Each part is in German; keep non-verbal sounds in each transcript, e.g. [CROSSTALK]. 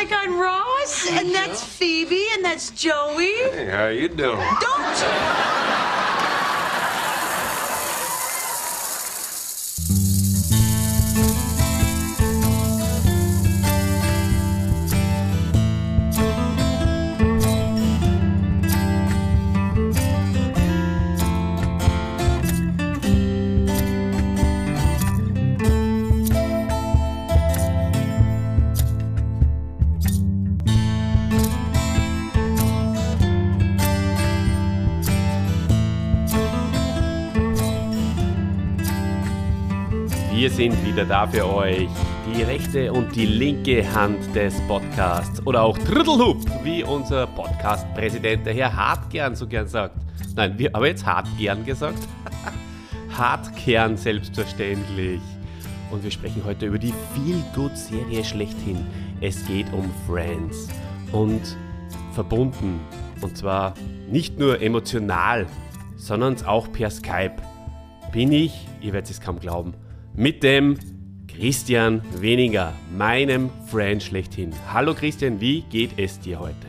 Monica and Ross, and that's Phoebe, and that's Joey. Hey, how you doing? Don't you? Sind wieder da für euch. Die rechte und die linke Hand des Podcasts. Oder auch Drittelhub, wie unser Podcast-Präsident, der Herr Hartgern so gern sagt. Nein, wir haben jetzt Hartgern gesagt. [LAUGHS] Hartkern selbstverständlich. Und wir sprechen heute über die Feel-Good-Serie schlechthin. Es geht um Friends. Und verbunden. Und zwar nicht nur emotional, sondern auch per Skype. Bin ich, ihr werdet es kaum glauben, mit dem Christian Weniger, meinem Friend schlechthin. Hallo Christian, wie geht es dir heute?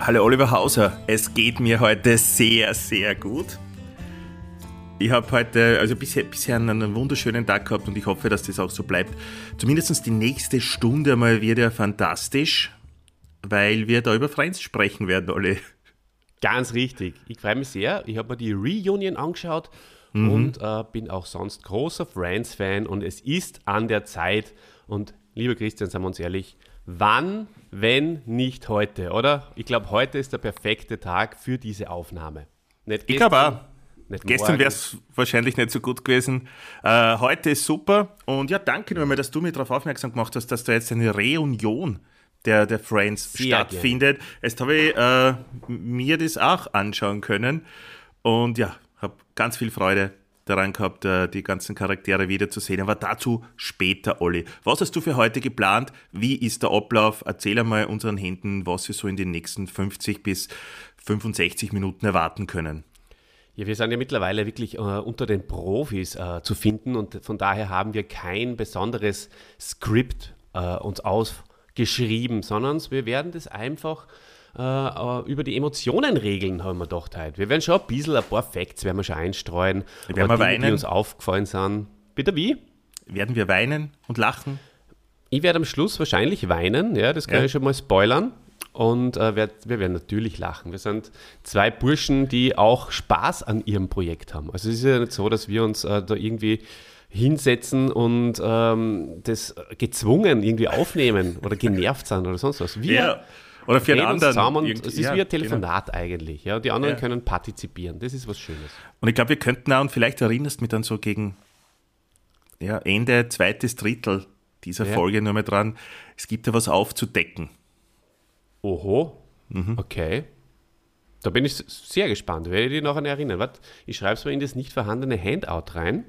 Hallo Oliver Hauser, es geht mir heute sehr, sehr gut. Ich habe heute, also bisher, bisher einen wunderschönen Tag gehabt und ich hoffe, dass das auch so bleibt. Zumindest die nächste Stunde mal wird ja fantastisch, weil wir da über Friends sprechen werden, Olli. Ganz richtig. Ich freue mich sehr. Ich habe mir die Reunion angeschaut Mhm. und äh, bin auch sonst großer Friends-Fan und es ist an der Zeit. Und lieber Christian, seien wir uns ehrlich, wann, wenn nicht heute, oder? Ich glaube, heute ist der perfekte Tag für diese Aufnahme. Nicht Ich glaube auch. gestern, nicht Gestern wäre es wahrscheinlich nicht so gut gewesen. Äh, heute ist super. Und ja, danke nochmal, dass du mir darauf aufmerksam gemacht hast, dass da jetzt eine Reunion der, der Friends Sehr stattfindet. Jetzt habe ich äh, mir das auch anschauen können. Und ja, habe ganz viel Freude daran gehabt, äh, die ganzen Charaktere wiederzusehen. Aber dazu später, Olli. Was hast du für heute geplant? Wie ist der Ablauf? Erzähl einmal unseren Händen, was wir so in den nächsten 50 bis 65 Minuten erwarten können. Ja, wir sind ja mittlerweile wirklich äh, unter den Profis äh, zu finden und von daher haben wir kein besonderes Skript äh, uns ausgeschrieben, sondern wir werden das einfach äh, über die Emotionen regeln, haben wir gedacht heute. Wir werden schon ein bisschen, ein paar Facts werden wir schon einstreuen, Werden wir Dinge, die weinen? uns aufgefallen sind. Bitte wie? Werden wir weinen und lachen? Ich werde am Schluss wahrscheinlich weinen, ja, das kann Ja. ich schon mal spoilern. Und äh, wir, wir werden natürlich lachen. Wir sind zwei Burschen, die auch Spaß an ihrem Projekt haben. Also es ist ja nicht so, dass wir uns äh, da irgendwie hinsetzen und ähm, das gezwungen irgendwie aufnehmen oder genervt sind oder sonst was. Wir Oder für einen anderen. zusammen es ist ja, wie ein genau. Telefonat eigentlich. Ja, die anderen Ja. können partizipieren. Das ist was Schönes. Und ich glaube, wir könnten auch, und vielleicht erinnerst du mich dann so gegen ja, Ende, zweites Drittel dieser Ja. Folge nur mal dran, es gibt ja was aufzudecken. Oho, Mhm. okay. Da bin ich sehr gespannt. Werde ich dich noch an erinnern. Warte, ich schreibe es mal in das nicht vorhandene Handout rein.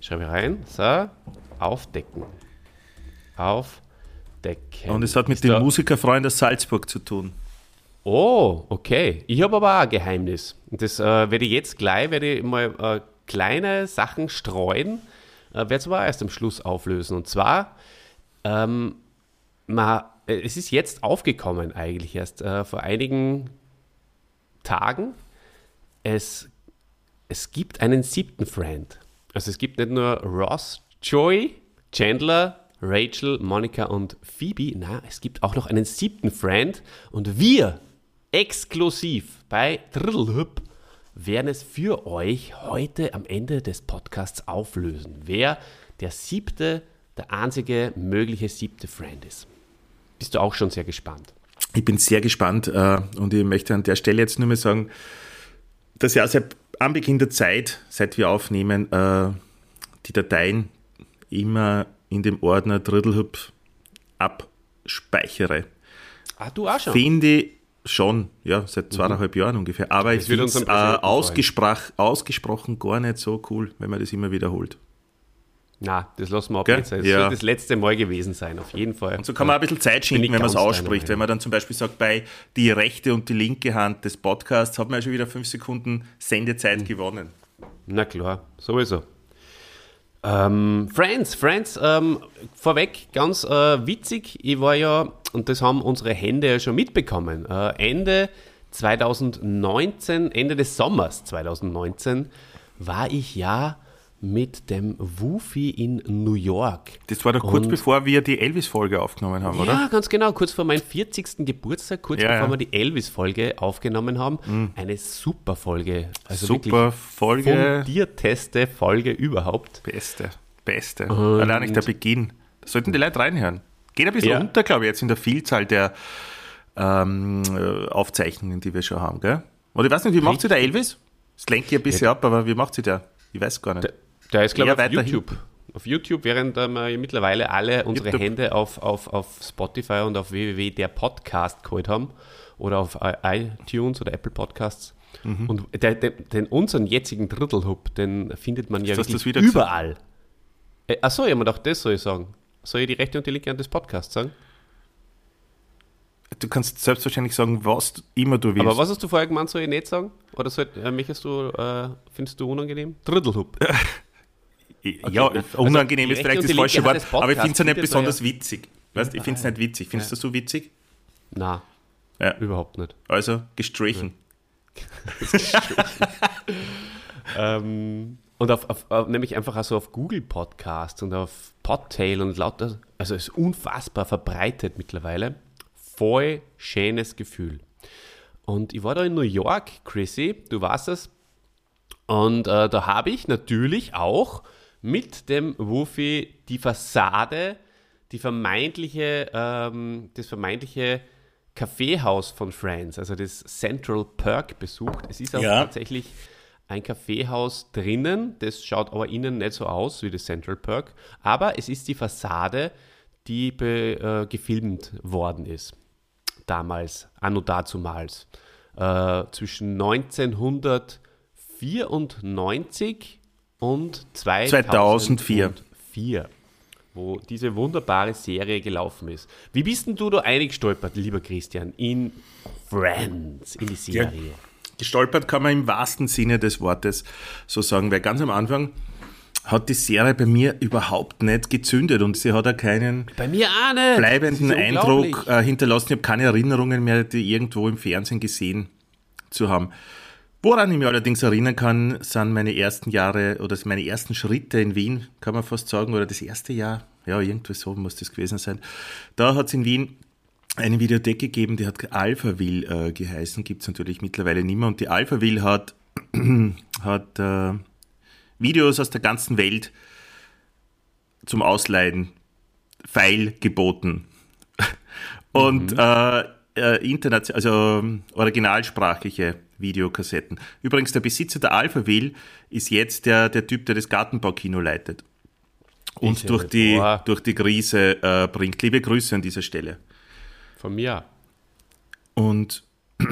Ich schreibe rein, so, aufdecken. Aufdecken. Und es hat mit Ist dem da- Musikerfreund aus Salzburg zu tun. Oh, okay. Ich habe aber auch ein Geheimnis. Das äh, werde ich jetzt gleich, werde ich mal äh, kleine Sachen streuen, äh, werde es aber erst am Schluss auflösen. Und zwar, ähm, ma, äh, es ist jetzt aufgekommen eigentlich erst äh, vor einigen Tagen. Es, es gibt einen siebten Friend. Also es gibt nicht nur Ross, Joey, Chandler, Rachel, Monica und Phoebe. Na, es gibt auch noch einen siebten Friend. Und wir, exklusiv bei Drillhüb, werden es für euch heute am Ende des Podcasts auflösen, wer der siebte, der einzige mögliche siebte Friend ist. Bist du auch schon sehr gespannt? Ich bin sehr gespannt äh, und ich möchte an der Stelle jetzt nur mal sagen, dass auch seit Anbeginn der Zeit, seit wir aufnehmen, äh, die Dateien immer in dem Ordner Drittelhüb abspeichere. Ah, du auch schon? Finde ich schon, ja, seit zweieinhalb Jahren ungefähr. Aber ich würde finde es äh, ausgesprach, ausgesprochen gar nicht so cool, wenn man das immer wiederholt. Na, das lassen wir ab jetzt. Es Ja. wird das letzte Mal gewesen sein, auf jeden Fall. Und so kann man ein bisschen Zeit ich schinden, wenn man es ausspricht. Wenn man dann zum Beispiel sagt, bei die rechte und die linke Hand des Podcasts hat man ja schon wieder fünf Sekunden Sendezeit Mhm. gewonnen. Na klar, sowieso. Ähm, Friends, Friends, ähm, vorweg ganz äh, witzig. Ich war ja, und das haben unsere Hände ja schon mitbekommen, äh, Ende 2019, Ende des Sommers 2019, war ich ja mit dem Wufi in New York. Das war doch kurz Und- bevor wir die Elvis-Folge aufgenommen haben, oder? Ja, ganz genau. Kurz vor meinem 40. Geburtstag, kurz Ja, bevor ja. Mhm. wir die Elvis-Folge aufgenommen haben. Eine super Folge. Also Super Folge. fundierteste Folge überhaupt. Beste, beste. Allein nicht der Beginn. Da sollten die Leute reinhören. Geht ein bisschen Ja. unter, glaube ich, jetzt in der Vielzahl der ähm, äh, Aufzeichnungen, die wir schon haben, gell? Oder ich weiß nicht, wie macht sie der Elvis? Das lenkt ich ein bisschen ab, aber wie macht sie der? Ich weiß gar nicht. Der, ist, glaube ich, auf YouTube. Auf YouTube, während ähm, wir mittlerweile alle unsere YouTube. Hände auf, auf, auf Spotify und auf www der Podcast geholt haben oder auf iTunes oder Apple Podcasts. Mhm. Und der, der, den unseren jetzigen Drittelhub, den findet man ja wirklich überall. Äh, achso, ich habe mir gedacht, das soll ich sagen. Soll ich die rechte und die linke Hand des Podcasts sagen? Du kannst selbstverständlich sagen, was du- immer du willst. Aber was hast du vorher gemeint, soll ich nicht sagen? Oder soll, äh, möchtest du, äh, findest du unangenehm? Drittelhub. [LAUGHS] ja, also unangenehm die ist vielleicht das falsche Wort, des aber ich finde es ja nicht besonders findet witzig. Weißt, ich finde es nicht witzig. Findest du das so witzig? Na, Ja. überhaupt nicht. Also gestrichen. [LAUGHS] Ähm, und auf, auf, auf, nämlich einfach also auf Google Podcasts und auf Podtail und lauter, also es ist unfassbar verbreitet mittlerweile. Voll schönes Gefühl. Und ich war da in New York, Chrissy, du warst es. Und äh, da habe ich natürlich auch mit dem Wufi die Fassade, die vermeintliche, ähm, das vermeintliche Kaffeehaus von Friends, also das Central Perk besucht. Es ist auch Ja. tatsächlich ein Kaffeehaus drinnen, das schaut aber innen nicht so aus wie das Central Perk, aber es ist die Fassade, die be, äh, gefilmt worden ist. Damals, anno dazumals. Äh, zwischen 1994 und 2004. 2004, wo diese wunderbare Serie gelaufen ist. Wie bist denn du da eingestolpert, lieber Christian, in Friends, in die Serie? Gestolpert kann man im wahrsten Sinne des Wortes so sagen, weil ganz am Anfang hat die Serie bei mir überhaupt nicht gezündet und sie hat auch keinen Bei mir auch bleibenden Eindruck äh, hinterlassen. Ich habe keine Erinnerungen mehr, die irgendwo im Fernsehen gesehen zu haben. Woran ich mich allerdings erinnern kann, sind meine ersten Jahre oder meine ersten Schritte in Wien, kann man fast sagen, oder das erste Jahr, ja, irgendwie so muss das gewesen sein. Da hat es in Wien eine Videothek gegeben, die hat Alphaville äh, geheißen, gibt es natürlich mittlerweile nicht mehr. Und die Alphaville hat, [CLEARS THROAT] hat äh, Videos aus der ganzen Welt zum Ausleihen feil geboten. [LAUGHS] Und äh, äh, international, also ähm, originalsprachliche Videokassetten. Übrigens, der Besitzer der Alphaville ist jetzt der, der Typ, der das Gartenbaukino leitet. Und durch die, durch die Krise äh, bringt. Liebe Grüße an dieser Stelle. Von mir. Und [CLEARS THROAT]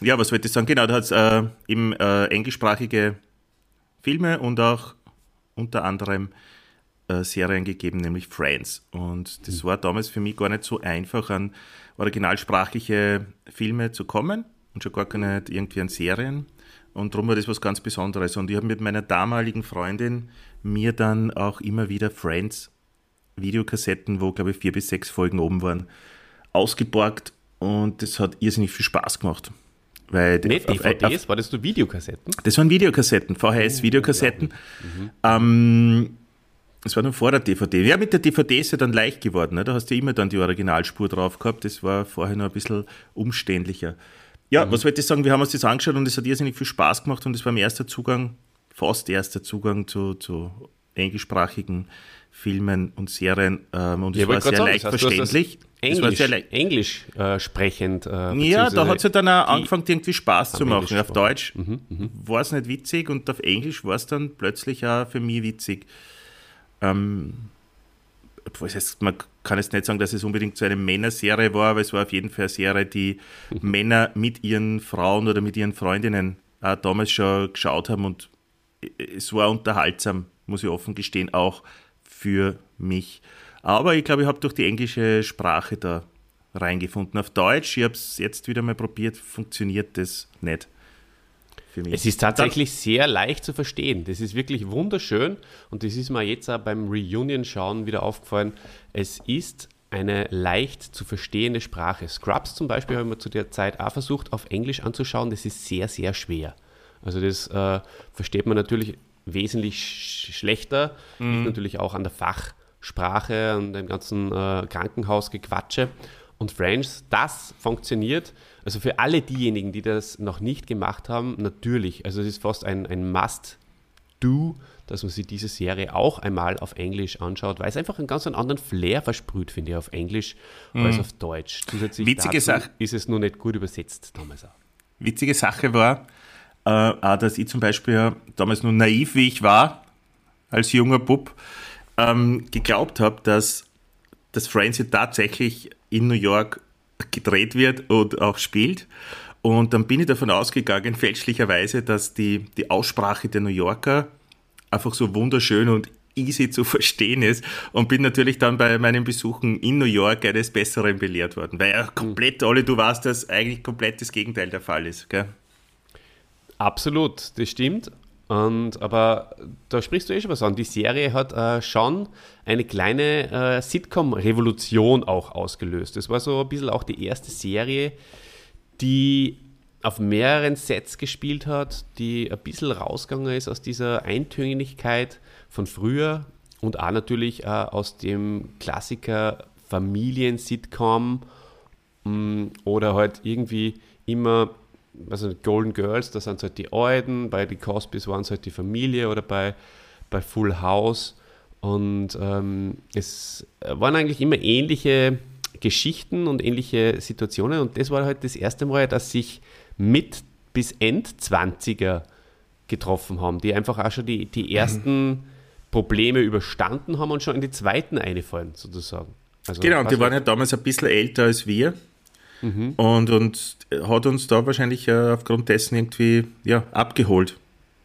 ja, was wollte ich sagen? Genau, da hat es äh, eben äh, englischsprachige Filme und auch unter anderem Serien gegeben, nämlich Friends. Und das war damals für mich gar nicht so einfach, an originalsprachliche Filme zu kommen und schon gar nicht irgendwie an Serien. Und darum war das was ganz Besonderes. Und ich habe mit meiner damaligen Freundin mir dann auch immer wieder Friends Videokassetten, wo glaube ich vier bis sechs Folgen oben waren, ausgeborgt und das hat irrsinnig viel Spaß gemacht. Weil Nicht auf- auf- DVDs, war das nur Videokassetten? das waren Videokassetten, VHS-Videokassetten. Ähm, das war noch vor der DVD. Ja, mit der DVD ist ja dann leicht geworden. Ne? Da hast du immer dann die Originalspur drauf gehabt. Das war vorher noch ein bisschen umständlicher. Ja, was wollte ich sagen? Wir haben uns das angeschaut und es hat irrsinnig viel Spaß gemacht und es war mein erster Zugang, fast erster Zugang zu, zu englischsprachigen Filmen und Serien. Ähm, und es war sehr leicht das heißt, das verständlich. War Englisch, sehr leicht. Englisch äh, sprechend. Äh, Ja, da hat es ja dann auch angefangen, irgendwie Spaß zu machen. Englisch Auf Deutsch war es nicht witzig und auf Englisch war es dann plötzlich auch für mich witzig. Ähm, heißt, man kann jetzt nicht sagen, dass es unbedingt so eine Männerserie war, aber es war auf jeden Fall eine Serie, die Männer mit ihren Frauen oder mit ihren Freundinnen auch damals schon geschaut haben und es war unterhaltsam, muss ich offen gestehen, auch für mich. Aber ich glaube, ich habe durch die englische Sprache da reingefunden. Auf Deutsch, ich habe es jetzt wieder mal probiert, funktioniert das nicht. Für mich. Es ist tatsächlich sehr leicht zu verstehen. Das ist wirklich wunderschön und das ist mir jetzt auch beim Reunion-Schauen wieder aufgefallen. Es ist eine leicht zu verstehende Sprache. Scrubs zum Beispiel haben wir zu der Zeit auch versucht, auf Englisch anzuschauen. Das ist sehr, sehr schwer. Also das äh, versteht man natürlich wesentlich sch schlechter. Mhm. Liegt natürlich auch an der Fachsprache, an dem ganzen äh, Krankenhausgequatsche. Und Friends, das funktioniert. Also für alle diejenigen, die das noch nicht gemacht haben, natürlich. Also es ist fast ein, ein Must-Do, dass man sich diese Serie auch einmal auf Englisch anschaut, weil es einfach einen ganz anderen Flair versprüht, finde ich, auf Englisch mhm. als auf Deutsch. Zusätzlich Witzige Sache. ist es nur nicht gut übersetzt damals auch. Witzige Sache war, äh, auch, dass ich zum Beispiel damals nur naiv, wie ich war, als junger Bub, ähm, geglaubt habe, dass das Friends tatsächlich in New York gedreht wird und auch spielt. Und dann bin ich davon ausgegangen, fälschlicherweise, dass die, die Aussprache der New Yorker einfach so wunderschön und easy zu verstehen ist und bin natürlich dann bei meinen Besuchen in New York eines Besseren belehrt worden, weil ja komplett, alle, du weißt, dass eigentlich komplett das Gegenteil der Fall ist. Gell? Absolut, das stimmt. Und, aber da sprichst du eh schon was an. Die Serie hat äh, schon eine kleine äh, Sitcom-Revolution auch ausgelöst. Das war so ein bisschen auch die erste Serie, die auf mehreren Sets gespielt hat, die ein bisschen rausgegangen ist aus dieser Eintönigkeit von früher und auch natürlich äh, aus dem Klassiker Familien-Sitcom mm, oder halt irgendwie immer also Golden Girls, da sind es halt die Alten, bei den Cosbys waren es halt die Familie oder bei, bei Full House. Und ähm, es waren eigentlich immer ähnliche Geschichten und ähnliche Situationen. Und das war halt das erste Mal, dass sich mit bis Endzwanziger getroffen haben, die einfach auch schon die, die ersten mhm. Probleme überstanden haben und schon in die zweiten einfallen, sozusagen. Also, genau, und die waren ja damals ein bisschen älter als wir. Mhm. Und, und hat uns da wahrscheinlich äh, aufgrund dessen irgendwie ja, abgeholt.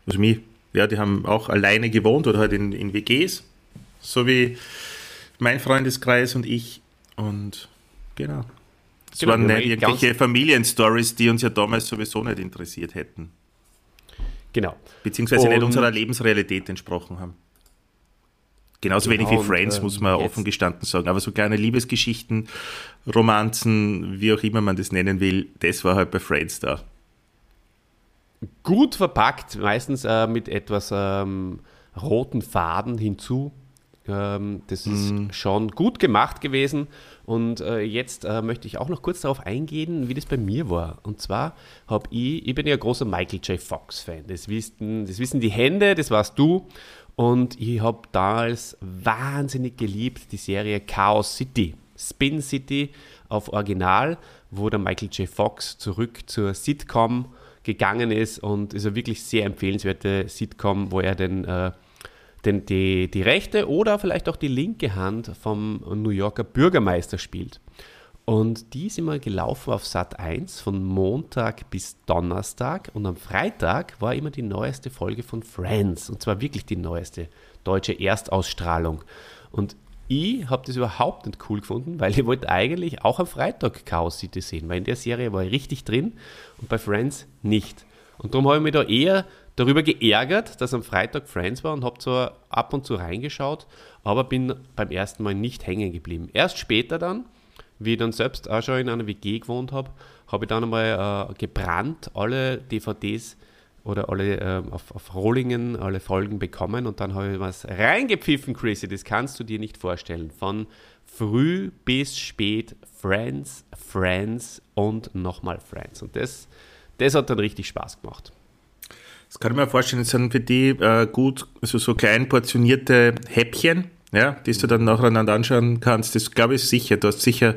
Also mich, ja, die haben auch alleine gewohnt oder halt in, in WGs, so wie mein Freundeskreis und ich. Und genau. Es genau, waren nicht irgendwelche Familienstories, die uns ja damals sowieso nicht interessiert hätten. Genau. Beziehungsweise und nicht unserer Lebensrealität entsprochen haben. Genauso genau, wenig wie Friends, und, äh, muss man offen gestanden sagen. Aber so kleine Liebesgeschichten, Romanzen, wie auch immer man das nennen will, das war halt bei Friends da. Gut verpackt, meistens äh, mit etwas ähm, roten Faden hinzu. Ähm, das ist mm. schon gut gemacht gewesen. Und äh, jetzt äh, möchte ich auch noch kurz darauf eingehen, wie das bei mir war. Und zwar habe ich, ich bin ja ein großer Michael J. Fox-Fan. Das wissen, das wissen die Hände, das warst du. Und ich habe damals wahnsinnig geliebt die Serie Chaos City, Spin City auf Original, wo der Michael J. Fox zurück zur Sitcom gegangen ist und ist eine wirklich sehr empfehlenswerte Sitcom, wo er den, äh, den, die, die rechte oder vielleicht auch die linke Hand vom New Yorker Bürgermeister spielt. Und die ist immer gelaufen auf Sat 1 von Montag bis Donnerstag. Und am Freitag war immer die neueste Folge von Friends. Und zwar wirklich die neueste deutsche Erstausstrahlung. Und ich habe das überhaupt nicht cool gefunden, weil ich wollte eigentlich auch am Freitag Chaos City sehen, weil in der Serie war ich richtig drin und bei Friends nicht. Und darum habe ich mich da eher darüber geärgert, dass am Freitag Friends war und habe zwar ab und zu reingeschaut, aber bin beim ersten Mal nicht hängen geblieben. Erst später dann, wie ich dann selbst auch schon in einer WG gewohnt habe, habe ich dann einmal äh, gebrannt alle DVDs oder alle äh, auf, auf Rollingen alle Folgen bekommen und dann habe ich was reingepfiffen, Chrissy, das kannst du dir nicht vorstellen. Von früh bis spät Friends, Friends und nochmal Friends. Und das, das hat dann richtig Spaß gemacht. Das kann ich mir vorstellen, das sind für die äh, gut, also so klein portionierte Häppchen, ja, die du dann nacheinander anschauen kannst, das glaube ich sicher. Du hast sicher,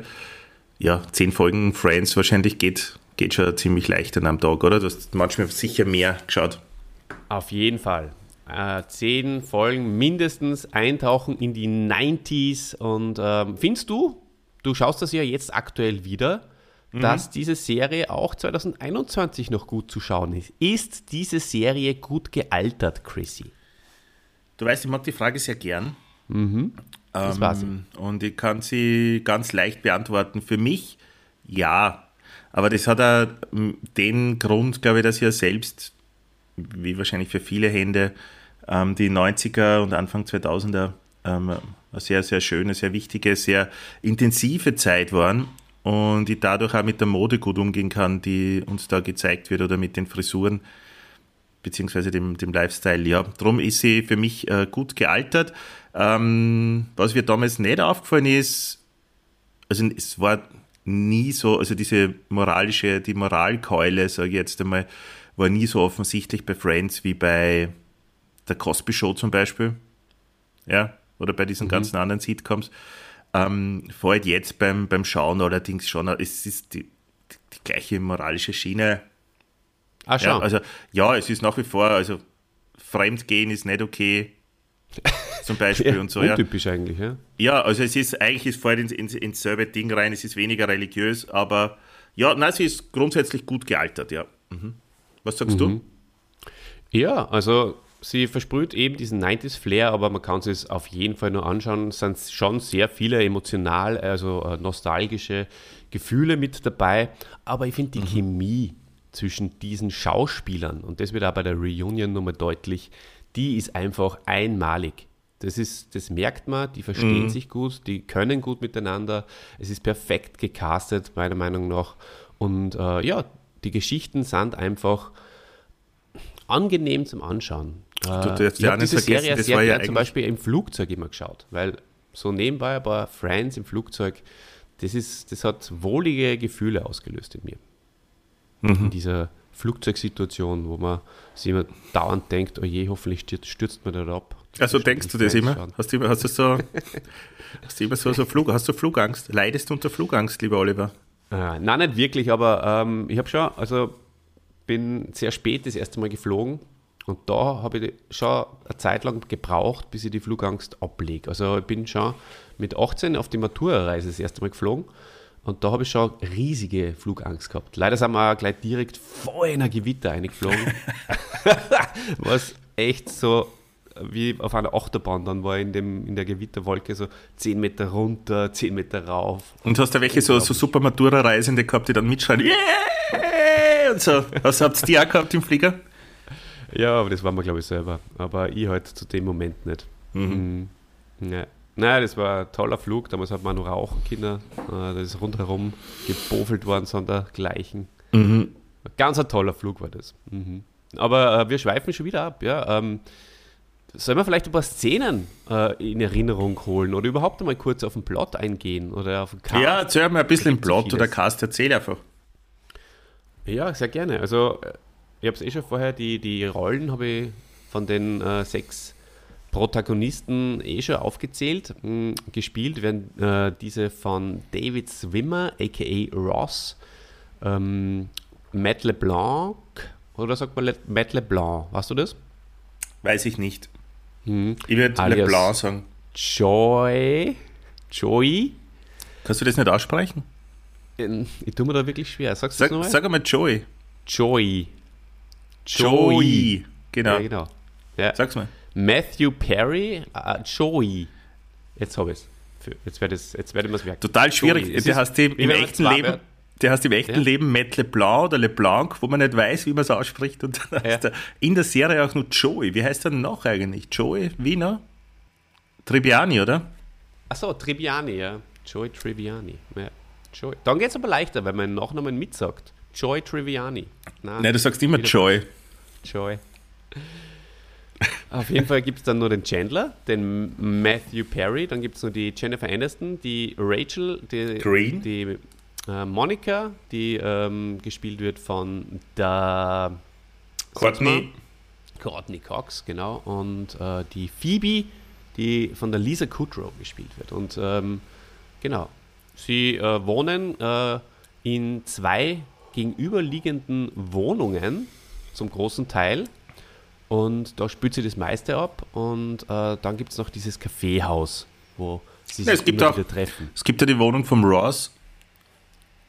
ja, zehn Folgen Friends, wahrscheinlich geht, geht schon ziemlich leicht an einem Tag, oder? Du hast manchmal sicher mehr geschaut. Auf jeden Fall. Äh, zehn Folgen mindestens eintauchen in die 90s und ähm, findest du, du schaust das ja jetzt aktuell wieder, mhm. dass diese Serie auch 2021 noch gut zu schauen ist. Ist diese Serie gut gealtert, Chrissy? Du weißt, ich mag die Frage sehr gern. Mhm. Das ähm, war sie. Und ich kann sie ganz leicht beantworten. Für mich ja. Aber das hat auch den Grund, glaube ich, dass ich ja selbst wie wahrscheinlich für viele Hände, ähm, die 90er und Anfang 2000er ähm, eine sehr, sehr schöne, sehr wichtige, sehr intensive Zeit waren und ich dadurch auch mit der Mode gut umgehen kann, die uns da gezeigt wird oder mit den Frisuren beziehungsweise dem, dem Lifestyle. Ja, darum ist sie für mich äh, gut gealtert. Ähm, was mir damals nicht aufgefallen ist, also es war nie so, also diese moralische, die Moralkeule, sage ich jetzt einmal, war nie so offensichtlich bei Friends wie bei der Cosby Show zum Beispiel. Ja, oder bei diesen mhm. ganzen anderen Sitcoms. Ähm, vor jetzt beim, beim Schauen allerdings schon, es ist die, die, die gleiche moralische Schiene. Ah, schon. Ja, also, ja, es ist nach wie vor, also Fremdgehen ist nicht okay. [LAUGHS] Zum Beispiel und so. Untypisch ja. eigentlich, ja. Ja, also es ist eigentlich ist vorher ins, ins, ins selbe Ding rein, es ist weniger religiös, aber ja, nein, sie ist grundsätzlich gut gealtert, ja. Mhm. Was sagst mhm. du? Ja, also sie versprüht eben diesen 90s-Flair, aber man kann es auf jeden Fall nur anschauen. Es sind schon sehr viele emotional, also äh, nostalgische Gefühle mit dabei. Aber ich finde die mhm. Chemie zwischen diesen Schauspielern, und das wird auch bei der Reunion nochmal deutlich, die ist einfach einmalig. Das, ist, das merkt man, die verstehen mhm. sich gut, die können gut miteinander. Es ist perfekt gecastet, meiner Meinung nach. Und äh, ja, die Geschichten sind einfach angenehm zum Anschauen. Du, du ich habe diese Serie sehr gerne ja zum Beispiel im Flugzeug immer geschaut, weil so nebenbei ein paar Friends im Flugzeug, das, ist, das hat wohlige Gefühle ausgelöst in mir. Mhm. In dieser Flugzeugsituation, wo man sich immer dauernd denkt, oh je, hoffentlich stürzt, stürzt man da ab. Also denkst du das immer? Hast du, hast du so, [LAUGHS] hast du immer so, so Flug, hast du Flugangst? Leidest du unter Flugangst, lieber Oliver? Äh, nein, nicht wirklich, aber ähm, ich habe schon, also bin sehr spät das erste Mal geflogen und da habe ich schon eine Zeit lang gebraucht, bis ich die Flugangst ablege. Also ich bin schon mit 18 auf die Matura-Reise das erste Mal geflogen und da habe ich schon riesige Flugangst gehabt. Leider sind wir auch gleich direkt vor einer Gewitter eingeflogen. [LAUGHS] Was echt so wie auf einer Achterbahn dann war in, dem, in der Gewitterwolke so 10 Meter runter, 10 Meter rauf. Und hast du welche so, so super Matura-Reisende gehabt, die dann mitschreien, yeah! Und so. Was habt ihr die auch gehabt im Flieger? Ja, aber das war mir, glaube ich, selber. Aber ich halt zu dem Moment nicht. Mhm. Mhm. Ja. Naja, das war ein toller Flug. Damals hat man noch rauchen können. Äh, das ist rundherum gebofelt worden, sondergleichen. Mhm. Ganz ein toller Flug war das. Mhm. Aber äh, wir schweifen schon wieder ab. Ja. Ähm, sollen wir vielleicht ein paar Szenen äh, in Erinnerung holen oder überhaupt einmal kurz auf den Plot eingehen oder auf den Cast? Ja, erzähl mal ein bisschen im Plot oder Cast, erzähl einfach. Ja, sehr gerne. Also, äh, ich habe es eh schon vorher, die, die Rollen habe ich von den äh, sechs Protagonisten eh schon aufgezählt. Hm, gespielt werden äh, diese von David Swimmer, aka Ross, ähm, Matt LeBlanc, oder sagt man Le Matt LeBlanc? Weißt du das? Weiß ich nicht. Hm. Ich würde LeBlanc sagen. Joy. Joy. Kannst du das nicht aussprechen? Ähm, ich tue mir da wirklich schwer. Sagst sag, das sag einmal Joy. Joy. Joy. Joy. Genau. Ja, genau. Ja. Sag's mal. Matthew Perry, uh, Joey. Jetzt habe ich es. Jetzt werde werd ich es merken. Total schwierig. Joey. Der heißt im, im echten Leben. Der heißt im echten ja. Leben Matt LeBlanc oder LeBlanc, wo man nicht weiß, wie man es ausspricht. Und dann ja. heißt er in der Serie auch nur Joey. Wie heißt er noch eigentlich? Joey Wiener? Tribbiani, oder? Achso, Tribbiani, ja. Joey Tribbiani. Ja. Joey. Dann geht es aber leichter, wenn man den Nachnamen mitsagt. Joy Triviani. Nein, Nein du sagst immer Joy. Joy. Auf jeden Fall gibt es dann nur den Chandler, den Matthew Perry, dann gibt es nur die Jennifer Aniston, die Rachel, die, Green. die äh, Monica, die ähm, gespielt wird von der Courtney. Courtney Cox, genau. Und äh, die Phoebe, die von der Lisa Kudrow gespielt wird. Und ähm, genau, sie äh, wohnen äh, in zwei gegenüberliegenden Wohnungen zum großen Teil und da spült sie das meiste ab. Und äh, dann gibt es noch dieses Kaffeehaus, wo sie sich ja, es gibt immer auch, wieder treffen. Es gibt ja die Wohnung vom Ross.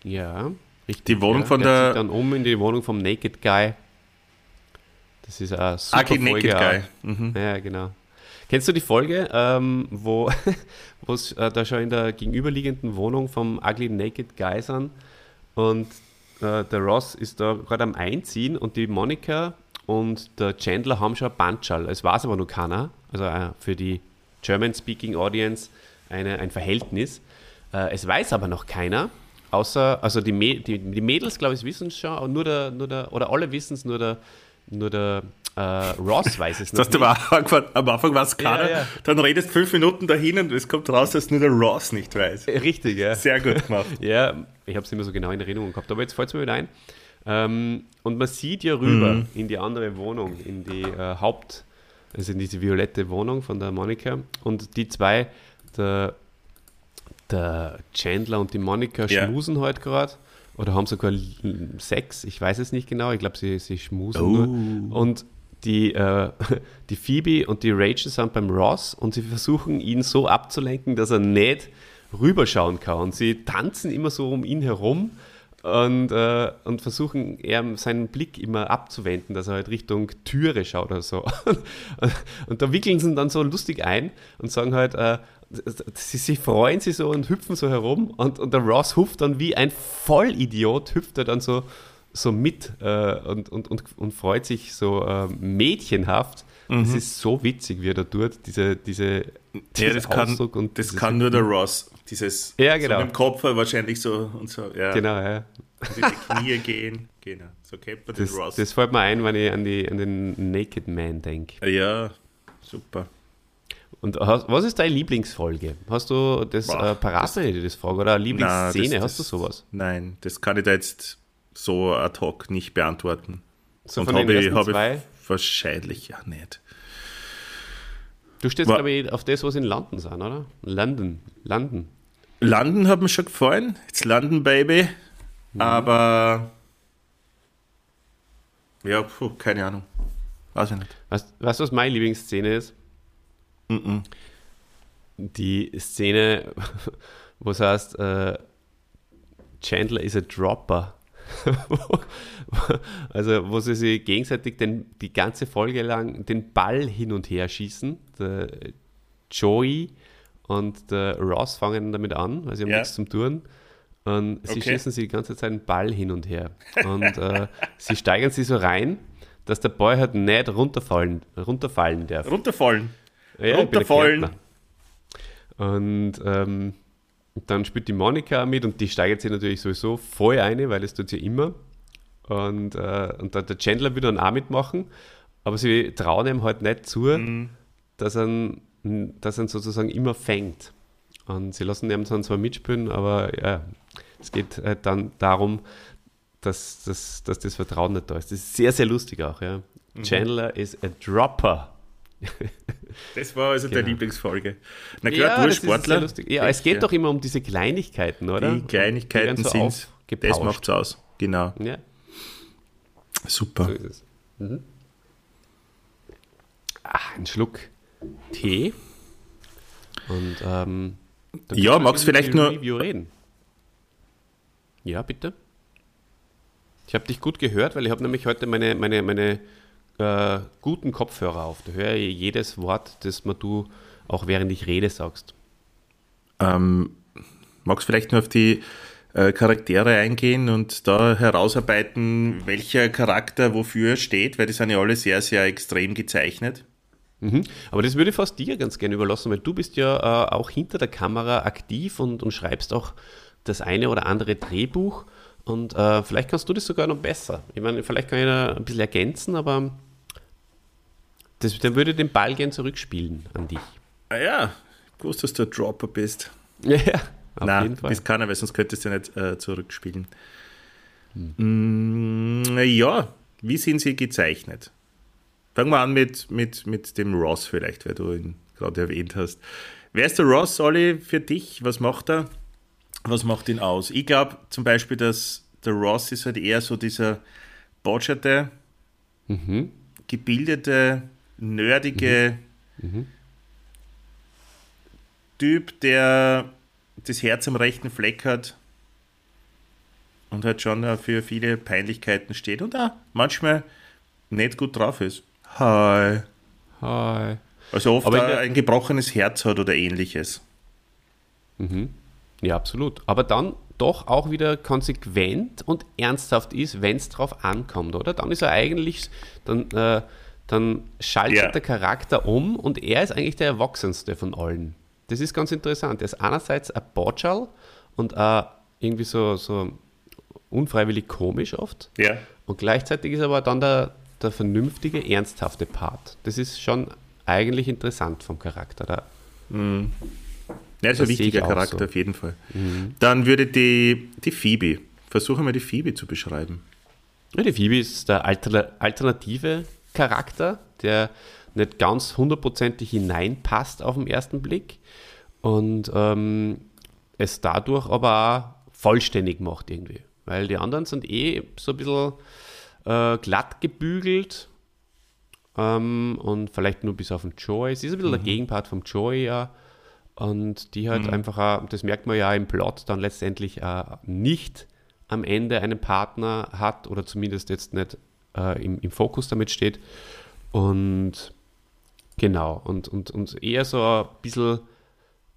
Ja, richtig. Die Wohnung ja. von der. der. dann um in die Wohnung vom Naked Guy. Das ist ein super Ugly Folge Naked Guy. Mhm. Ja, genau. Kennst du die Folge, ähm, wo [LAUGHS] es äh, da schon in der gegenüberliegenden Wohnung vom Ugly Naked Guy sind und äh, der Ross ist da gerade am Einziehen und die Monika und der Chandler haben schon ein Bandschall. Es weiß aber noch keiner. Also äh, für die German-Speaking Audience eine, ein Verhältnis. Äh, es weiß aber noch keiner, außer, also die, die, die Mädels, glaube ich, wissen es schon, nur der, nur der, oder alle wissen es, nur der, nur der äh, Ross [LAUGHS] weiß es noch. Das nicht. am Anfang war es keiner, ja, ja. dann redest fünf Minuten dahin und es kommt raus, dass nur der Ross nicht weiß. Richtig, ja. Sehr gut gemacht. [LAUGHS] ja, ich habe es immer so genau in Erinnerung gehabt, aber jetzt fällt es mir wieder ein. Ähm, und man sieht ja rüber mhm. in die andere Wohnung, in die äh, Haupt, also in diese violette Wohnung von der Monika. Und die zwei, der, der Chandler und die Monika, ja. schmusen heute halt gerade. Oder haben sogar Sex, ich weiß es nicht genau. Ich glaube, sie, sie schmusen oh. nur. Und die, äh, [LAUGHS] die Phoebe und die Rachel sind beim Ross und sie versuchen ihn so abzulenken, dass er nicht rüberschauen kann. Und sie tanzen immer so um ihn herum und, äh, und versuchen eher seinen Blick immer abzuwenden, dass er halt Richtung Türe schaut oder so. [LAUGHS] Und, da wickeln sie ihn dann so lustig ein und sagen halt, äh, sie, sie freuen sich so und hüpfen so herum und, und der Ross hüpft dann wie ein Vollidiot, hüpft er dann so, so mit äh, und, und, und, und freut sich so äh, mädchenhaft. Mhm. Das ist so witzig, wie er da tut, diese, diese, ja, das kann, und das kann nur der Ross. Dieses ja, genau. so mit dem Kopf wahrscheinlich so und so. Ja. Genau, ja. Und in die Knie gehen. Genau. So kennt man das, den Ross. Das fällt mir ein, wenn ich an, die, an den Naked Man denke. Ja, super. Und hast, was ist deine Lieblingsfolge? Hast du das Boah, äh, parat, dir das frage? Oder eine Lieblingsszene? Na, das, hast du sowas? Nein, das kann ich da jetzt so ad hoc nicht beantworten. So Und habe ich, hab ich wahrscheinlich ja nicht. Du stehst, glaube ich, auf das, was in London sind, oder? London. London. London hat mir schon gefallen. It's London, Baby. Mhm. Aber. Ja, puh, keine Ahnung. Weiß ich nicht. Weißt du, was meine Lieblingsszene ist? Mhm. Die Szene, [LAUGHS] wo es heißt, äh, Chandler is a Dropper. [LAUGHS] also, wo sie sich gegenseitig den, die ganze Folge lang den Ball hin und her schießen. Der Joey und der Ross fangen damit an, weil sie haben ja. nichts zum Tun. Und sie okay. schießen sich die ganze Zeit den Ball hin und her. Und äh, sie steigern sich so rein, dass der Boy halt nicht runterfallen, runterfallen darf. Runterfallen? Ja, runterfallen. Und ähm, dann spielt die Monika mit und die steigert sich natürlich sowieso voll ein, weil das tut sie immer. Und, äh, und der Chandler will dann auch mitmachen, aber sie trauen ihm halt nicht zu, mhm. dass, er, dass er sozusagen immer fängt. Und sie lassen ihm dann zwar mitspielen, aber ja, es geht halt dann darum, dass, dass, dass das Vertrauen nicht da ist. Das ist sehr, sehr lustig auch. Ja. Mhm. Chandler is a Dropper. [LAUGHS] Das war also genau. der Lieblingsfolge. Na klar, ja, du Sportler. Ja, es geht ja. doch immer um diese Kleinigkeiten, oder? Die Kleinigkeiten die so sind Das macht's aus, genau. Ja. Super. So ist es. Mhm. Ach, ein Schluck Tee. Und ähm, ja, magst vielleicht nur Review reden. Ja, bitte. Ich habe dich gut gehört, weil ich habe nämlich heute meine, meine, meine äh, guten Kopfhörer auf. Da höre ich jedes Wort, das man du auch während ich rede sagst. Ähm, magst du vielleicht nur auf die äh, Charaktere eingehen und da herausarbeiten, welcher Charakter wofür steht, weil die sind ja alle sehr, sehr extrem gezeichnet. Mhm. Aber das würde ich fast dir ganz gerne überlassen, weil du bist ja äh, auch hinter der Kamera aktiv und, und schreibst auch das eine oder andere Drehbuch. Und äh, vielleicht kannst du das sogar noch besser. Ich meine, vielleicht kann ich da ein bisschen ergänzen, aber das, dann würde ich den Ball gern zurückspielen an dich. Ah ja, ich wusste, dass du ein Dropper bist. Ja, [LAUGHS] ja auf Nein, jeden Fall. bist keiner, weil sonst könntest du ja nicht äh, zurückspielen. Hm. Mm, ja, wie sind sie gezeichnet? Fangen wir an mit, mit, mit dem Ross vielleicht, weil du ihn gerade erwähnt hast. Wer ist der Ross, Olli, für dich? Was macht er? Was macht ihn aus? Ich glaube zum Beispiel, dass der Ross ist halt eher so dieser botscherte, mhm. gebildete, nerdige mhm. Mhm. Typ, der das Herz am rechten Fleck hat und halt schon für viele Peinlichkeiten steht und auch manchmal nicht gut drauf ist. Hi. Hi. Also oft ein gebrochenes Herz hat oder ähnliches. Mhm. Ja, absolut. Aber dann doch auch wieder konsequent und ernsthaft ist, wenn es drauf ankommt, oder? Dann ist er eigentlich, dann, äh, dann schaltet Ja. der Charakter um und er ist eigentlich der Erwachsenste von allen. Das ist ganz interessant. Er ist einerseits ein Botschal und äh, irgendwie so, so unfreiwillig komisch oft. Ja. Und gleichzeitig ist aber dann der, der vernünftige, ernsthafte Part. Das ist schon eigentlich interessant vom Charakter. Da. Ja, ist ein Das sehe wichtiger Charakter so. auf jeden Fall. Dann würde die, die Phoebe, versuche mal die Phoebe zu beschreiben. Ja, die Phoebe ist der alter, alternative Charakter, der nicht ganz hundertprozentig hineinpasst auf den ersten Blick und ähm, es dadurch aber auch vollständig macht irgendwie. Weil die anderen sind eh so ein bisschen äh, glatt gebügelt ähm, und vielleicht nur bis auf den Joy. Sie ist ein bisschen der Gegenpart vom Joy, ja. Und die halt einfach, auch, das merkt man ja im Plot, dann letztendlich nicht am Ende einen Partner hat oder zumindest jetzt nicht äh, im, im Fokus damit steht. Und genau, und, und, und eher so ein bisschen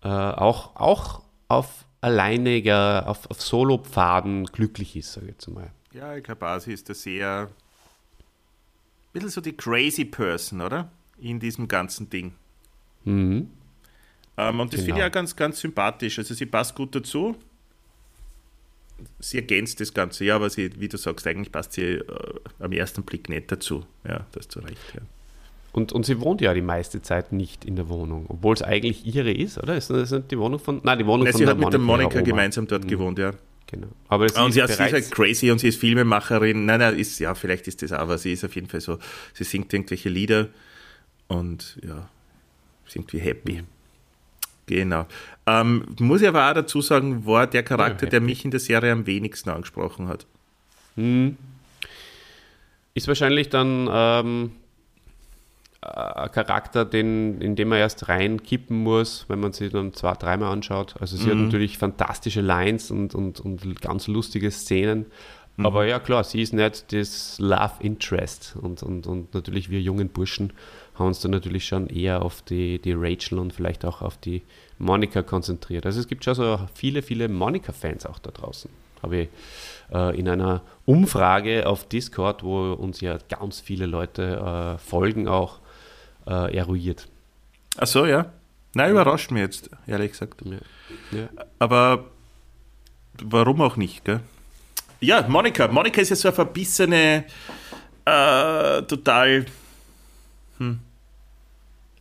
äh, auch, auch auf alleiniger, auf, auf Solo-Pfaden glücklich ist, sage ich jetzt mal. Ja, ich glaube, sie ist da sehr. Ein bisschen so die crazy Person, oder? In diesem ganzen Ding. Mhm. Ähm, und das finde ich Genau. auch ganz, ganz sympathisch. Also sie passt gut dazu. Sie ergänzt das Ganze, ja, aber sie, wie du sagst, eigentlich passt sie äh, am ersten Blick nicht dazu. Ja, das hast du recht. Ja. Und, und sie wohnt ja die meiste Zeit nicht in der Wohnung, obwohl es eigentlich ihre ist, oder? Ist das nicht die Wohnung von. Nein, die Wohnung Nein, von sie der hat mit der Monika gemeinsam dort gewohnt, ja. Genau. Aber sie Und ist sie, ist halt crazy und sie ist Filmemacherin. Nein, nein, ist, ja, vielleicht ist das auch, aber sie ist auf jeden Fall so, sie singt irgendwelche Lieder und ja, ist irgendwie happy. Genau. Ähm, muss ich aber auch dazu sagen, war der Charakter, Ja, der mich in der Serie am wenigsten angesprochen hat. ist wahrscheinlich dann ähm, ein Charakter, den, in den man erst reinkippen muss, wenn man sie dann zwei, dreimal anschaut. Also sie hat natürlich fantastische Lines und, und, und ganz lustige Szenen. Aber ja, klar, sie ist nicht das Love Interest. Und, und, und natürlich wir jungen Burschen haben uns dann natürlich schon eher auf die, die Rachel und vielleicht auch auf die Monika konzentriert. Also es gibt schon so viele, viele Monika-Fans auch da draußen. Habe ich äh, in einer Umfrage auf Discord, wo uns ja ganz viele Leute äh, folgen, auch äh, eruiert. Ach so, ja. Nein, überrascht mich jetzt, ehrlich gesagt. Ja. Ja. Aber warum auch nicht, gell? Ja, Monika. Monika ist ja so eine verbissene, äh, total hm,